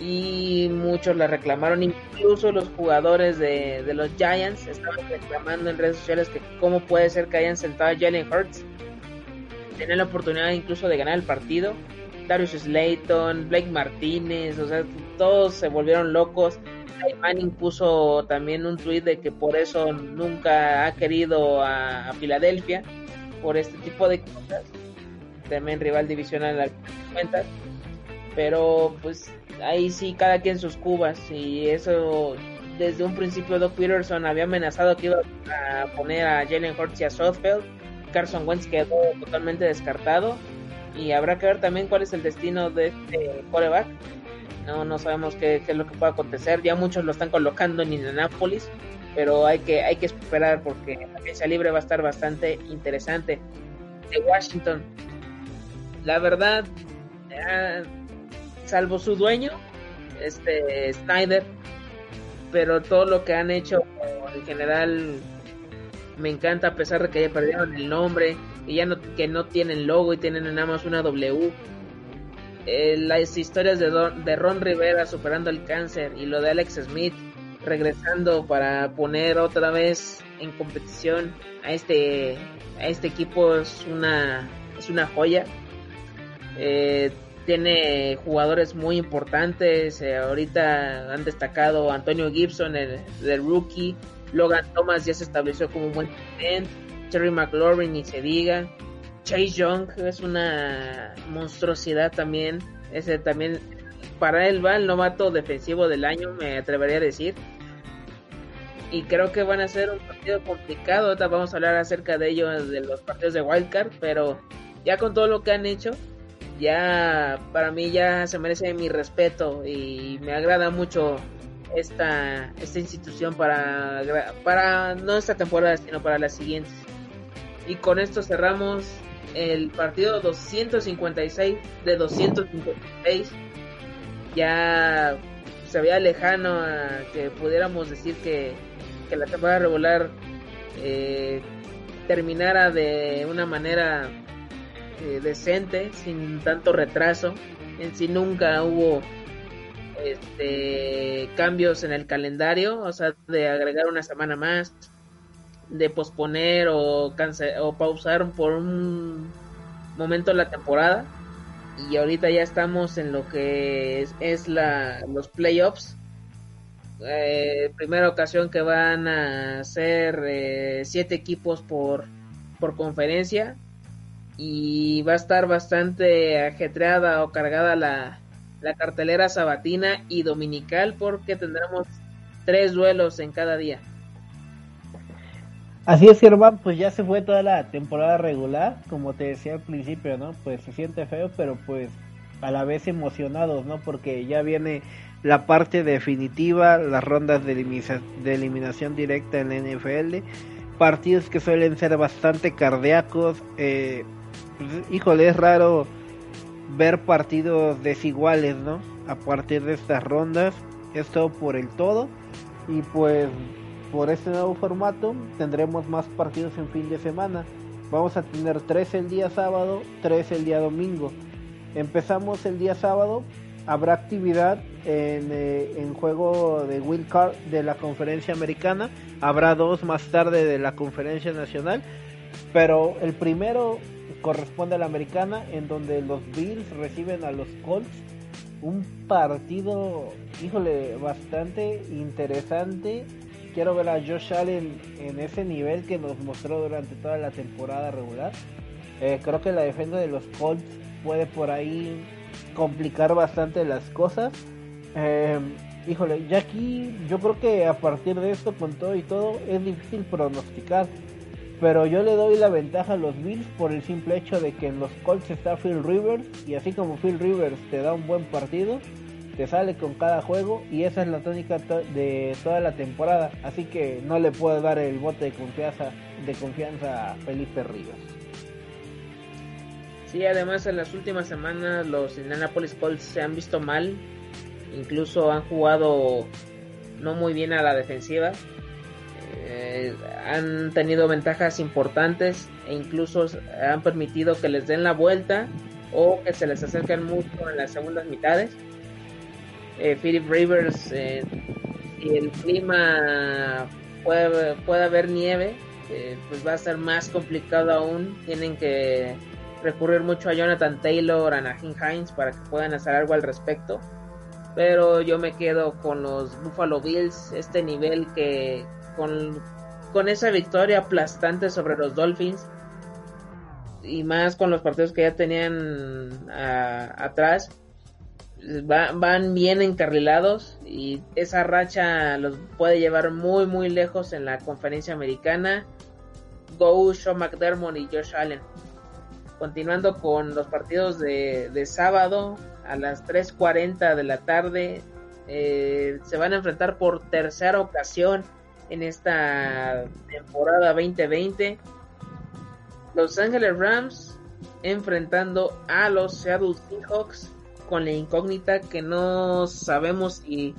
y muchos la reclamaron, incluso los jugadores de, de, los Giants estaban reclamando en redes sociales que cómo puede ser que hayan sentado a Jalen Hurts, tenían la oportunidad incluso de ganar el partido, Darius Slayton, Blake Martínez, o sea, todos se volvieron locos. Manning puso también un tweet de que por eso nunca ha querido a, Filadelfia, por este tipo de cosas. También rival divisional al cuentas. Pero pues ahí sí, cada quien sus cubas. Y eso, desde un principio, Doc Peterson había amenazado que iba a poner a Jalen Hurts y a Southfield. Carson Wentz quedó totalmente descartado y habrá que ver también cuál es el destino de este coreback. No, no sabemos qué, qué, es lo que puede acontecer. Ya muchos lo están colocando en Indianapolis, pero hay que, hay que esperar porque la agencia libre va a estar bastante interesante. De Washington, la verdad, salvo su dueño, este Snyder, pero todo lo que han hecho en general me encanta a pesar de que ya perdieron el nombre y ya no, que no tienen logo y tienen nada más una W. Eh, las historias de, Ron Rivera superando el cáncer y lo de Alex Smith regresando para poner otra vez en competición a este a este equipo es una es una joya eh, tiene jugadores muy importantes eh, ahorita han destacado Antonio Gibson el, rookie Logan Thomas ya se estableció como un buen talent. Terry McLaurin ni se diga. Chase Young es una monstruosidad también. Ese también para él va el novato defensivo del año, me atrevería a decir. Y creo que van a ser un partido complicado. Ahorita vamos a hablar acerca de ello, de los partidos de Wildcard. Pero ya con todo lo que han hecho, ya para mí ya se merece mi respeto. Y me agrada mucho esta, esta institución para, para no esta temporada, sino para las siguientes. Y con esto cerramos el partido 256 de 256. Ya se veía lejano a que pudiéramos decir que, que la temporada regular eh, terminara de una manera eh, decente, sin tanto retraso. En sí nunca hubo este, cambios en el calendario, o sea, de agregar una semana más, de posponer o, o pausar por un momento la temporada. Y ahorita ya estamos en lo que es, la, los playoffs. Eh, primera ocasión que van a ser eh, siete equipos por, por conferencia. Y va a estar bastante ajetreada o cargada la, la cartelera sabatina y dominical porque tendremos tres duelos en cada día. Así es, Germán, pues ya se fue toda la temporada regular, como te decía al principio, ¿no? Pues se siente feo, pero pues a la vez emocionados, ¿no? Porque ya viene la parte definitiva, las rondas de, eliminación directa en la NFL, partidos que suelen ser bastante cardíacos, eh, pues, híjole, es raro ver partidos desiguales, ¿no? A partir de estas rondas, esto por el todo, y pues por este nuevo formato tendremos más partidos en fin de semana. Vamos a tener tres el día sábado, tres el día domingo. Empezamos el día sábado, habrá actividad en, eh, en juego de Wild Card de la conferencia americana, habrá dos más tarde de la conferencia nacional, pero el primero corresponde a la americana en donde los Bills reciben a los Colts un partido, híjole, bastante interesante quiero ver a Josh Allen en ese nivel que nos mostró durante toda la temporada regular. Eh, creo que la defensa de los Colts puede por ahí complicar bastante las cosas. Eh, híjole, ya aquí yo creo que a partir de esto, con todo y todo, es difícil pronosticar. Pero yo le doy la ventaja a los Bills por el simple hecho de que en los Colts está Phil Rivers y así como Phil Rivers te da un buen partido, te sale con cada juego y esa es la tónica de toda la temporada. Así que no le puedo dar el bote de confianza, de confianza a Felipe Ríos. Sí, además en las últimas semanas los Indianapolis Colts se han visto mal, incluso han jugado no muy bien a la defensiva. Eh, han tenido ventajas importantes e incluso han permitido que les den la vuelta o que se les acerquen mucho en las segundas mitades eh, Philip Rivers, eh, si el clima puede, puede haber nieve, eh, pues va a ser más complicado aún. Tienen que recurrir mucho a Jonathan Taylor, a Nahin Hines para que puedan hacer algo al respecto. Pero yo me quedo con los Buffalo Bills, este nivel que con, con esa victoria aplastante sobre los Dolphins y más con los partidos que ya tenían atrás, van bien encarrilados y esa racha los puede llevar muy muy lejos en la conferencia americana. Go, Sean McDermott y Josh Allen. Continuando con los partidos de, sábado a las 3.40 de la tarde, eh, se van a enfrentar por tercera ocasión en esta temporada 2020. Los Angeles Rams enfrentando a los Seattle Seahawks con la incógnita que no sabemos si,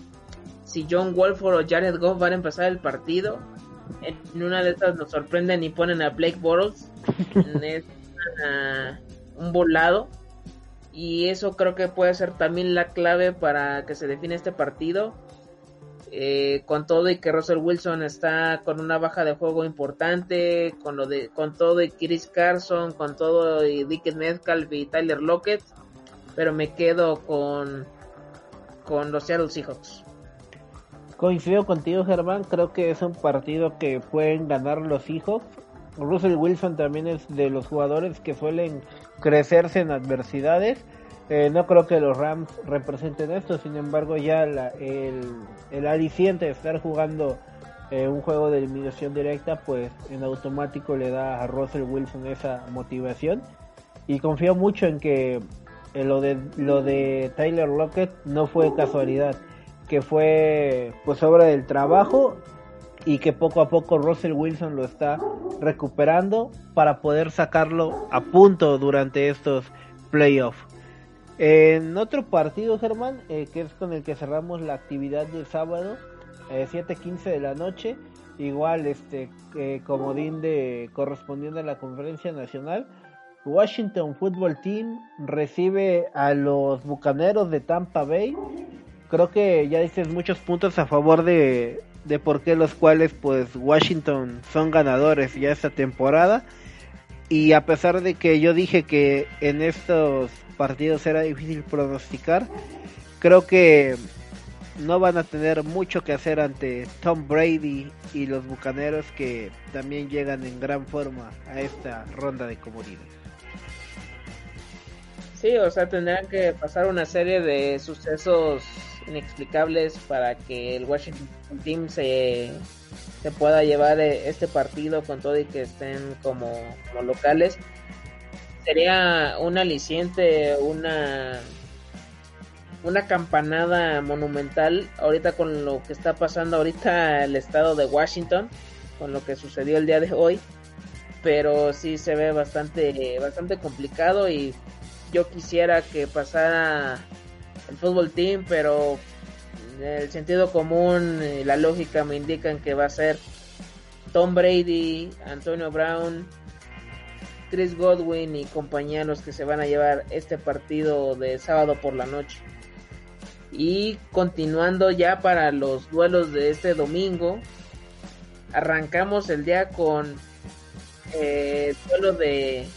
si John Wolford o Jared Goff van a empezar el partido. En una de estas nos sorprenden y ponen a Blake Bortles. es un volado. Y eso creo que puede ser también la clave para que se define este partido. Eh, con todo y que Russell Wilson está con una baja de juego importante, con lo de, con todo y Chris Carson, con todo y Dick Metcalf y Tyler Lockett, pero me quedo con, con los Seattle Seahawks. Coincido contigo, Germán. Creo que es un partido que pueden ganar los Seahawks. Russell Wilson también es de los jugadores que suelen crecerse en adversidades. Eh, no creo que los Rams representen esto, sin embargo ya el, el aliciente de estar jugando eh, un juego de eliminación directa, pues en automático le da a Russell Wilson esa motivación. Y confío mucho en que eh, lo, de, lo de Tyler Lockett no fue casualidad, que fue pues obra del trabajo y que poco a poco Russell Wilson lo está recuperando para poder sacarlo a punto durante estos playoffs. En otro partido, Germán, eh, que es con el que cerramos la actividad del sábado, 7.15 de la noche, igual este eh, comodín de correspondiendo a la conferencia nacional. Washington Football Team recibe a los Bucaneros de Tampa Bay. Creo que ya dices muchos puntos a favor de, de por qué los cuales pues Washington son ganadores ya esta temporada. Y a pesar de que yo dije que en estos partidos era difícil pronosticar, creo que no van a tener mucho que hacer ante Tom Brady y los Bucaneros que también llegan en gran forma a esta ronda de comodines. Sí, o sea, tendrán que pasar una serie de sucesos inexplicables para que el Washington Team se, se pueda llevar eh, este partido con todo y que estén como, como locales. Sería un aliciente, una una campanada monumental ahorita con lo que está pasando ahorita el estado de Washington, con lo que sucedió el día de hoy, pero sí se ve bastante bastante complicado y yo quisiera que pasara el fútbol team, pero el sentido común y la lógica me indican que va a ser Tom Brady, Antonio Brown, Chris Godwin y compañeros que se van a llevar este partido de sábado por la noche. Y continuando ya para los duelos de este domingo, arrancamos el día con eh, el duelo de,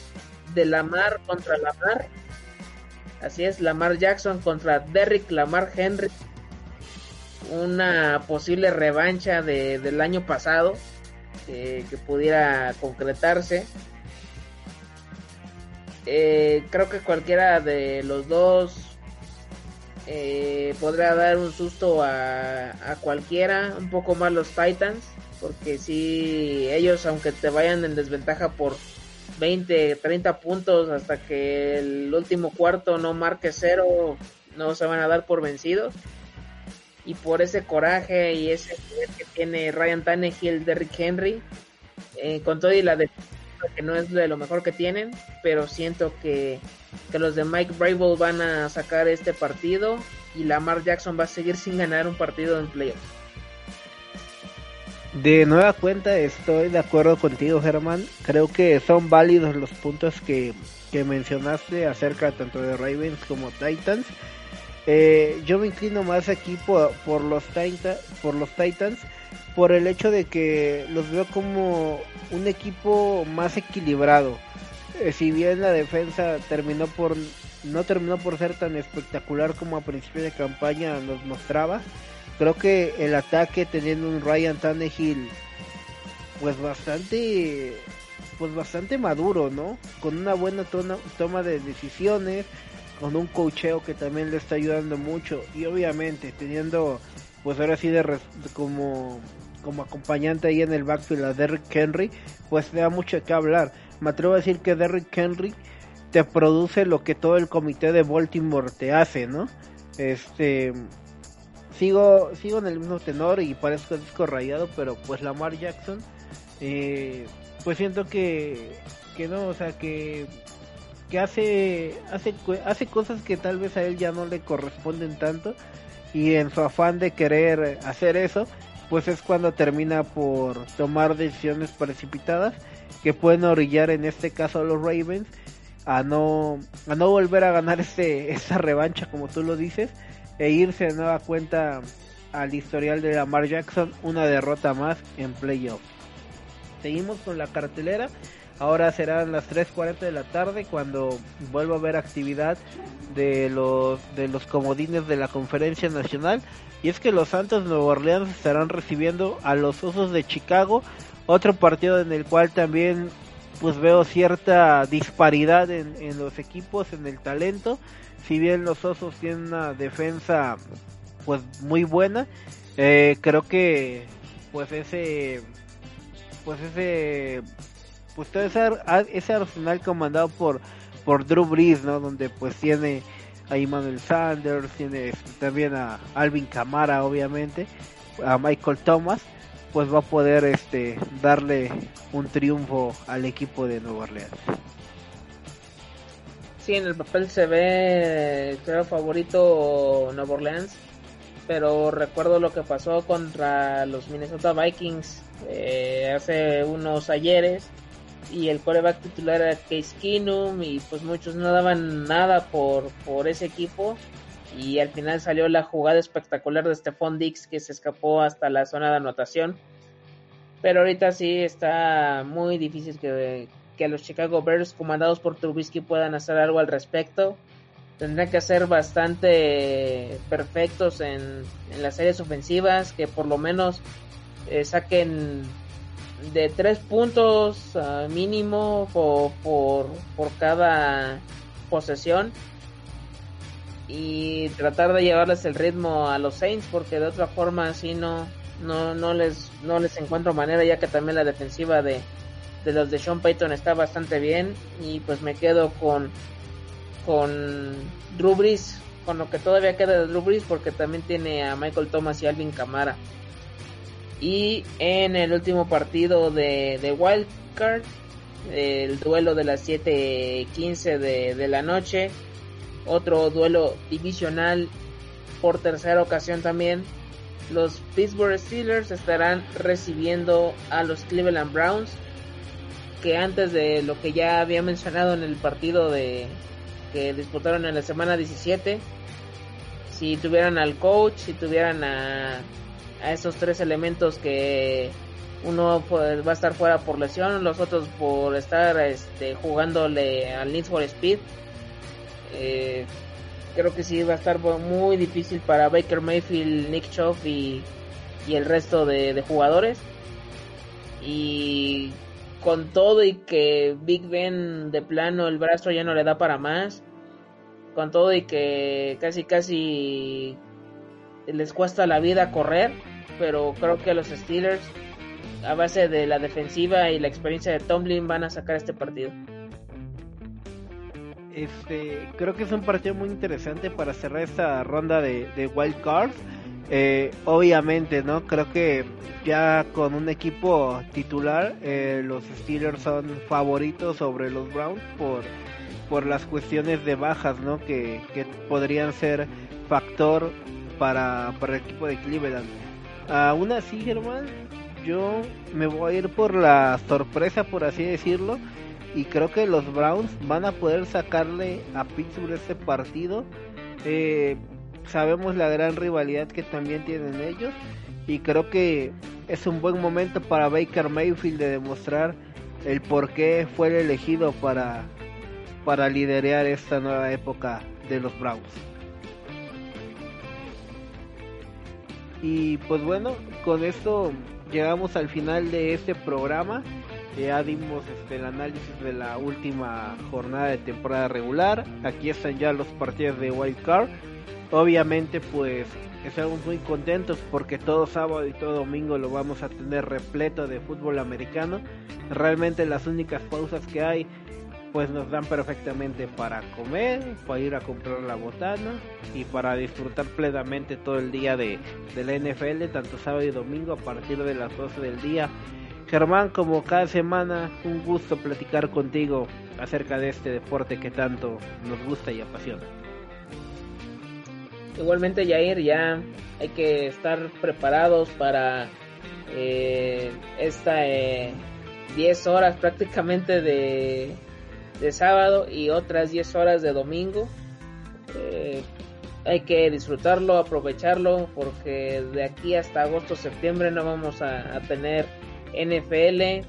de Lamar contra Lamar. Así es, Lamar Jackson contra Derrick Lamar Henry. Una posible revancha de, del año pasado que pudiera concretarse. Eh, creo que cualquiera de los dos eh, podrá dar un susto a, cualquiera, un poco más los Titans, porque si ellos, aunque te vayan en desventaja por 20, 30 puntos hasta que el último cuarto no marque cero, no se van a dar por vencidos. Y por ese coraje y ese que tiene Ryan Tannehill, Derrick Henry, eh, con todo y la defensa que no es de lo mejor que tienen, pero siento que que los de Mike Brable van a sacar este partido y Lamar Jackson va a seguir sin ganar un partido en playoffs. De nueva cuenta estoy de acuerdo contigo Germán, creo que son válidos los puntos que, que mencionaste acerca tanto de Ravens como Titans. Eh, yo me inclino más aquí por, por, los por los Titans por el hecho de que los veo como un equipo más equilibrado. Eh, si bien la defensa terminó por no terminó por ser tan espectacular como a principio de campaña nos mostraba, creo que el ataque teniendo un Ryan Tannehill pues bastante pues bastante maduro, ¿no? Con una buena toma de decisiones, con un cocheo que también le está ayudando mucho y obviamente teniendo pues ahora sí de como como acompañante ahí en el backfield a Derrick Henry, pues le da mucho que hablar me atrevo a decir que Derrick Henry te produce lo que todo el comité de Baltimore te hace, ¿no? Este sigo sigo en el mismo tenor y parezco disco rayado, pero pues Lamar Jackson eh, pues siento que que no, o sea, que que hace hace hace cosas que tal vez a él ya no le corresponden tanto y en su afán de querer hacer eso, pues es cuando termina por tomar decisiones precipitadas que pueden orillar en este caso a los Ravens a no a no volver a ganar ese esa revancha como tú lo dices e irse de nueva cuenta al historial de Lamar Jackson una derrota más en playoff. Seguimos con la cartelera. Ahora serán las 3.40 de la tarde cuando vuelva a haber actividad de los, de los comodines de la conferencia nacional. Y es que los Santos Nueva Orleans estarán recibiendo a los Osos de Chicago otro partido en el cual también pues veo cierta disparidad en, en los equipos, en el talento. Si bien los Osos tienen una defensa pues muy buena, eh, creo que pues ese pues ese pues todo ese, ese arsenal comandado por por Drew Brees, ¿no? Donde pues tiene a Emmanuel Sanders, tiene también a Alvin Camara, obviamente, a Michael Thomas, pues va a poder este darle un triunfo al equipo de Nueva Orleans. Sí, en el papel se ve claro favorito Nueva Orleans, pero recuerdo lo que pasó contra los Minnesota Vikings eh, hace unos ayeres y el coreback titular era Case Keenum y pues muchos no daban nada por, por ese equipo y al final salió la jugada espectacular de Stephon Dix que se escapó hasta la zona de anotación. Pero ahorita sí está muy difícil que, que los Chicago Bears comandados por Trubisky puedan hacer algo al respecto. Tendrán que ser bastante perfectos en, en las series ofensivas que por lo menos eh, saquen de tres puntos uh, mínimo por, por, por, cada posesión y tratar de llevarles el ritmo a los Saints porque de otra forma así no no no les no les encuentro manera ya que también la defensiva de, de los de Sean Payton está bastante bien y pues me quedo con con Drew Brees con lo que todavía queda de Drew Brees porque también tiene a Michael Thomas y Alvin Kamara. Y en el último partido de, de Wild Card, el duelo de las 7:15 de, de la noche, otro duelo divisional por tercera ocasión también. Los Pittsburgh Steelers estarán recibiendo a los Cleveland Browns, que antes de lo que ya había mencionado en el partido de que disputaron en la semana 17, si tuvieran al coach, si tuvieran a a esos tres elementos que uno va a estar fuera por lesión, los otros por estar este, jugándole al Need for Speed. Eh, creo que sí va a estar muy difícil para Baker Mayfield, Nick Chubb y, y el resto de, de, jugadores. Y con todo y que Big Ben de plano el brazo ya no le da para más. Con todo y que casi casi les cuesta la vida correr, pero creo que los Steelers, a base de la defensiva y la experiencia de Tomlin, van a sacar este partido. Este, creo que es un partido muy interesante para cerrar esta ronda de, de Wild Card. Eh, obviamente, ¿no? Creo que ya con un equipo titular, eh, los Steelers son favoritos sobre los Browns por, por las cuestiones de bajas, ¿no? Que, que podrían ser factor para, para el equipo de Cleveland. Aún así, Germán, yo me voy a ir por la sorpresa, por así decirlo. Y creo que los Browns van a poder sacarle a Pittsburgh este partido. Eh, sabemos la gran rivalidad que también tienen ellos. Y creo que es un buen momento para Baker Mayfield de demostrar el por qué fue el elegido para, para liderar esta nueva época de los Browns. Y pues bueno, con esto llegamos al final de este programa. Ya dimos este, el análisis de la última jornada de temporada regular. Aquí están ya los partidos de Wild Card. Obviamente pues estamos muy contentos porque todo sábado y todo domingo lo vamos a tener repleto de fútbol americano. Realmente las únicas pausas que hay pues nos dan perfectamente para comer, para ir a comprar la botana y para disfrutar plenamente todo el día de, de la NFL, tanto sábado y domingo a partir de las 12 del día. Germán, como cada semana, un gusto platicar contigo acerca de este deporte que tanto nos gusta y apasiona. Igualmente, Jair, ya hay que estar preparados para eh, esta 10 eh, horas prácticamente de, de sábado y otras 10 horas de domingo. Eh, hay que disfrutarlo, aprovecharlo, porque de aquí hasta agosto, septiembre no vamos a tener NFL.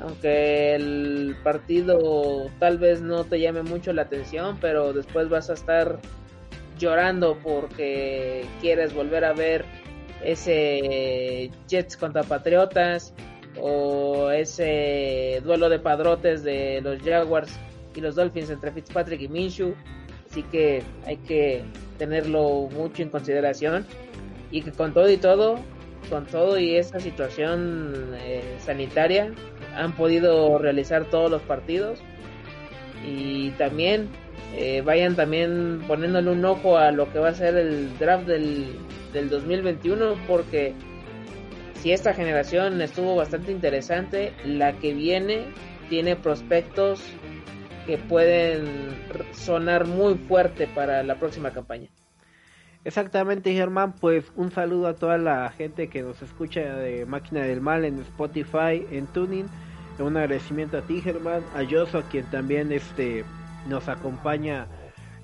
Aunque el partido tal vez no te llame mucho la atención, pero después vas a estar llorando porque quieres volver a ver ese Jets contra Patriotas o ese duelo de padrotes de los Jaguars y los Dolphins entre Fitzpatrick y Minshew. Así que hay que tenerlo mucho en consideración y que con todo y todo, con todo y esta situación eh, sanitaria, han podido realizar todos los partidos y también eh, vayan también poniéndole un ojo a lo que va a ser el draft del, del 2021 porque si esta generación estuvo bastante interesante, la que viene tiene prospectos que pueden sonar muy fuerte para la próxima campaña. Exactamente, Germán. Pues un saludo a toda la gente que nos escucha de Máquina del Mal en Spotify, en Tuning. Un agradecimiento a ti, Germán, a Joso, quien también este nos acompaña.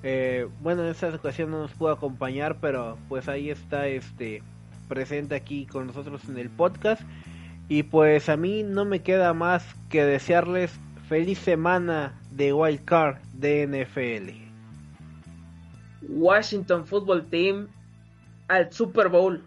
Eh, bueno, en esta ocasión no nos pudo acompañar, pero pues ahí está este presente aquí con nosotros en el podcast. Y pues a mí no me queda más que desearles feliz semana de Wild Card de NFL. Washington Football Team al Super Bowl.